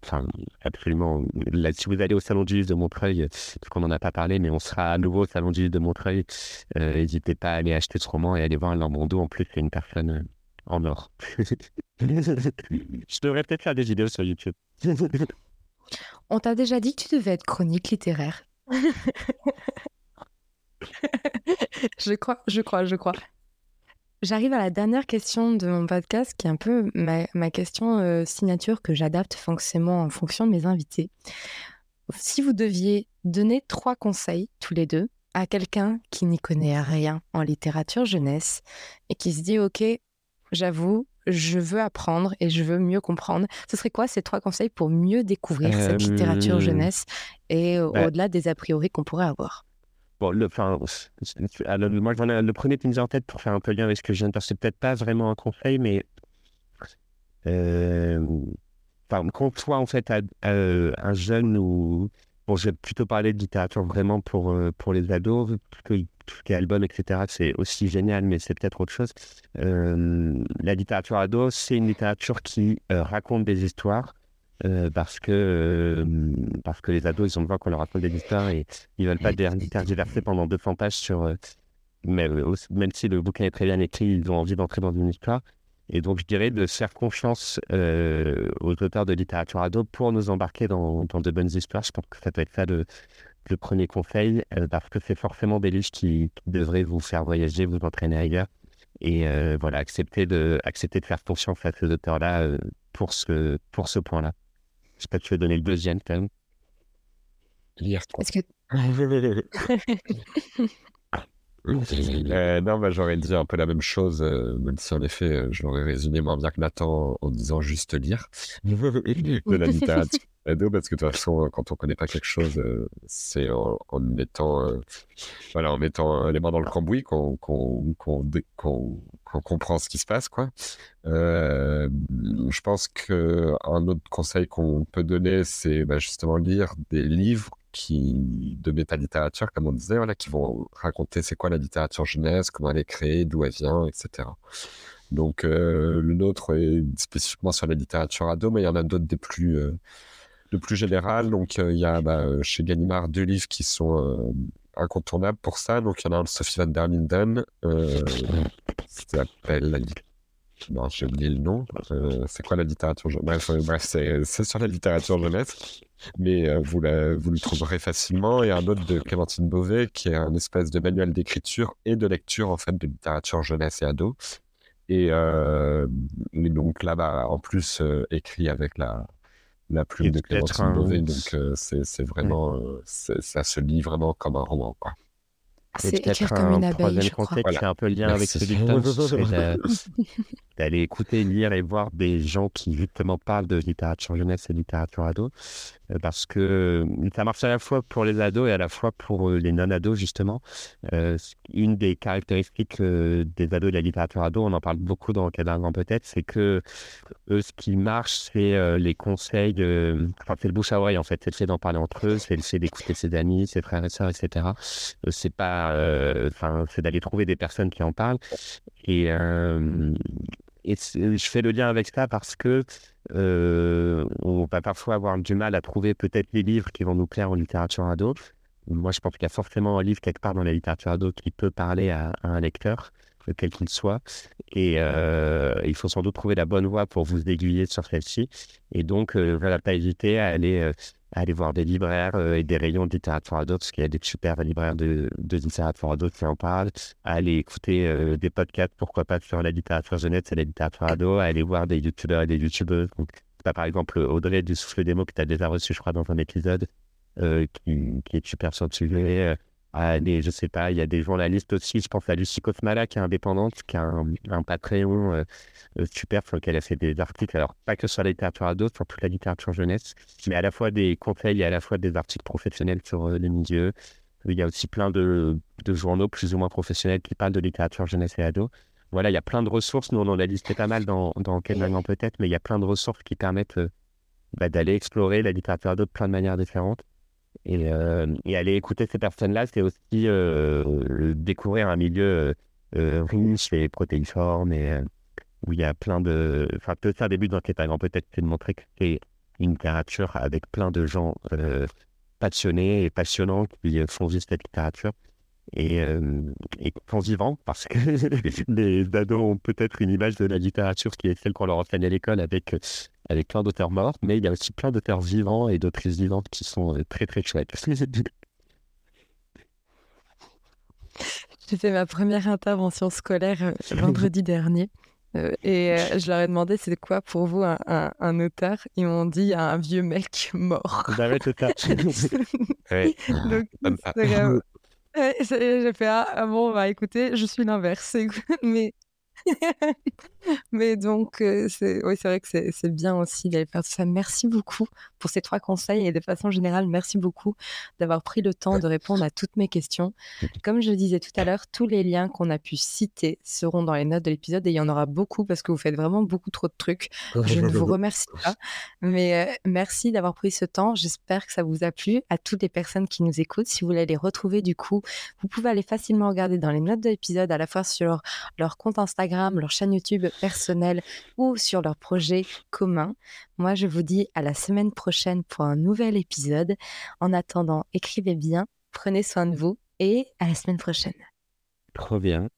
absolument. Là, si vous allez au Salon du Livre de Montreuil, parce qu'on n'en a pas parlé, mais on sera à nouveau au Salon du Livre de Montreuil, euh, n'hésitez pas à aller acheter ce roman et aller voir Lambrando. En plus, c'est une personne euh, en or. Je devrais peut-être faire des vidéos sur YouTube. on t'a déjà dit que tu devais être chronique littéraire. je crois, je crois, je crois. J'arrive à la dernière question de mon podcast, qui est un peu ma, question euh, signature que j'adapte forcément en fonction de mes invités. Si vous deviez donner trois conseils, tous les deux, à quelqu'un qui n'y connaît rien en littérature jeunesse et qui se dit, OK, j'avoue, je veux apprendre et je veux mieux comprendre. Ce serait quoi ces trois conseils pour mieux découvrir cette littérature euh, jeunesse et bah au-delà des a priori qu'on pourrait avoir? Le, enfin, moi, le premier qui me en tête pour faire un peu lien avec ce que je viens de dire, c'est peut-être pas vraiment un conseil, mais euh, enfin, qu'on soit en fait un jeune ou bon, je vais plutôt parler de littérature vraiment pour euh, pour les ados, que tout ce qui est album, etc. C'est aussi génial, mais c'est peut-être autre chose. Euh, la littérature ado, c'est une littérature qui euh, raconte des histoires euh, parce que euh, parce que les ados ils ont besoin qu'on leur raconte des histoires et ils veulent pas tergiverser pendant 200 pages sur euh, même, même si le bouquin est très bien écrit ils ont envie d'entrer dans une histoire. Et donc je dirais de faire confiance aux auteurs de littérature ado pour nous embarquer dans, de bonnes histoires. Je pense que ça peut être ça le, premier conseil parce que c'est forcément des livres qui, devraient vous faire voyager vous entraîner ailleurs. Et voilà accepter de accepter de faire confiance à ces auteurs là pour ce pour ce point là je sais pas, tu veux donner le deuxième quand même. Lire quoi? Que... euh, non, bah, j'aurais dit un peu la même chose, euh, même si en effet, euh, j'aurais résumé moins bien que Nathan en, disant juste lire de la littérature ado, parce que de toute façon, quand on connaît pas quelque chose, euh, c'est en, mettant, voilà, en mettant les mains dans le cambouis qu'on qu'on comprend ce qui se passe, quoi. Euh, je pense que un autre conseil qu'on peut donner, c'est bah, justement lire des livres qui de métalittérature, comme on disait, voilà, qui vont raconter c'est quoi la littérature jeunesse, comment elle est créée, d'où elle vient, etc. Donc euh, le nôtre est spécifiquement sur la littérature ado, mais il y en a d'autres des plus euh, de plus général. Donc il y a bah, chez Gallimard deux livres qui sont incontournable pour ça. Donc, il y en a un de Sophie van der Linden, euh, qui s'appelle la non, j'ai oublié le nom. Euh, c'est quoi la littérature jeunesse Bref, c'est sur la littérature jeunesse. Mais euh, vous, vous le trouverez facilement. Et un autre de Clémentine Beauvais, qui est un espèce de manuel d'écriture et de lecture, en fait, de littérature jeunesse et ado. Et, euh, et donc là, bas en plus, écrit avec la, la plume de Clémentine Beauvais. Donc, euh, c'est vraiment, euh, ça se lit vraiment comme un roman. Quoi. C'est comme une abeille, je crois. Voilà. un peu le lien avec celui de d'aller écouter, lire et voir des gens qui justement parlent de littérature jeunesse et littérature ado, parce que euh, ça marche à la fois pour les ados et à la fois pour euh, les non-ados justement. une des caractéristiques des ados de la littérature ado, on en parle beaucoup dans Cadran peut-être, c'est que eux, ce qui marche, c'est les conseils, enfin c'est le bouche à oreille en fait, c'est le fait d'en parler entre eux, c'est le fait d'écouter ses amis, ses frères et sœurs, etc. c'est pas, enfin c'est d'aller trouver des personnes qui en parlent et et je fais le lien avec ça parce que euh, on va parfois avoir du mal à trouver peut-être les livres qui vont nous plaire en littérature ado. Moi, je pense qu'il y a forcément un livre quelque part dans la littérature ado qui peut parler à, un lecteur, quel qu'il soit. Et euh, il faut sans doute trouver la bonne voie pour vous aiguiller sur celle-ci. Et donc, euh, voilà, pas hésiter à aller euh, aller voir des libraires euh, et des rayons de littérature ado, parce qu'il y a des super libraires de, de littérature ado qui en parlent, aller écouter euh, des podcasts, pourquoi pas sur la littérature jeunesse et la littérature ado, aller voir des youtubeurs et des youtubeuses. Donc, par exemple Audrey du Souffle des mots que tu as déjà reçu, je crois, dans un épisode, euh, qui, qui, est super sur le sujet à des, je sais pas, il y a des journalistes aussi, je pense à Lucie Kosmala qui est indépendante, qui a un, un Patreon euh, euh, super sur lequel elle fait des articles, alors pas que sur la littérature ado, sur toute la littérature jeunesse, mais à la fois des conseils et à la fois des articles professionnels sur euh, les milieux. Il y a aussi plein de, de, journaux plus ou moins professionnels qui parlent de littérature jeunesse et ado. Voilà, il y a plein de ressources, nous on en a listé pas mal dans, dans peut-être, mais il y a plein de ressources qui permettent bah, d'aller explorer la littérature ado de plein de manières différentes. Et, euh, et, aller écouter ces personnes-là, c'est aussi euh, découvrir un milieu euh, riche et protéiforme et où il y a plein de. Enfin, peut ça début d'enquête avant peut-être c'est de montrer que c'est une littérature avec plein de gens passionnés et passionnants qui font vivre cette littérature et, euh, et vivant parce que les ados ont peut-être une image de la littérature qui est celle qu'on leur enseigne à l'école avec, avec plein d'auteurs morts, mais il y a aussi plein d'auteurs vivants et d'autrices vivantes qui sont euh, très très chouettes. j'ai fait ma première intervention scolaire vendredi dernier. et je leur ai demandé c'est quoi pour vous un, un, auteur? Ils m'ont dit un vieux mec mort. Donc, j'ai fait ah, ah, bon bah écoutez je suis l'inverse mais Mais donc, c'est oui, c'est vrai que c'est bien aussi d'aller faire tout ça. Merci beaucoup pour ces trois conseils et de façon générale, merci beaucoup d'avoir pris le temps de répondre à toutes mes questions. Comme je le disais tout à l'heure, tous les liens qu'on a pu citer seront dans les notes de l'épisode et il y en aura beaucoup parce que vous faites vraiment beaucoup trop de trucs. Je ne vous remercie pas, mais merci d'avoir pris ce temps. J'espère que ça vous a plu. À toutes les personnes qui nous écoutent, si vous voulez les retrouver du coup, vous pouvez aller facilement regarder dans les notes de l'épisode à la fois sur leur compte Leur chaîne YouTube personnelle ou sur leur projet commun. Moi, je vous dis à la semaine prochaine pour un nouvel épisode. En attendant, écrivez bien, prenez soin de vous et à la semaine prochaine. Trop bien.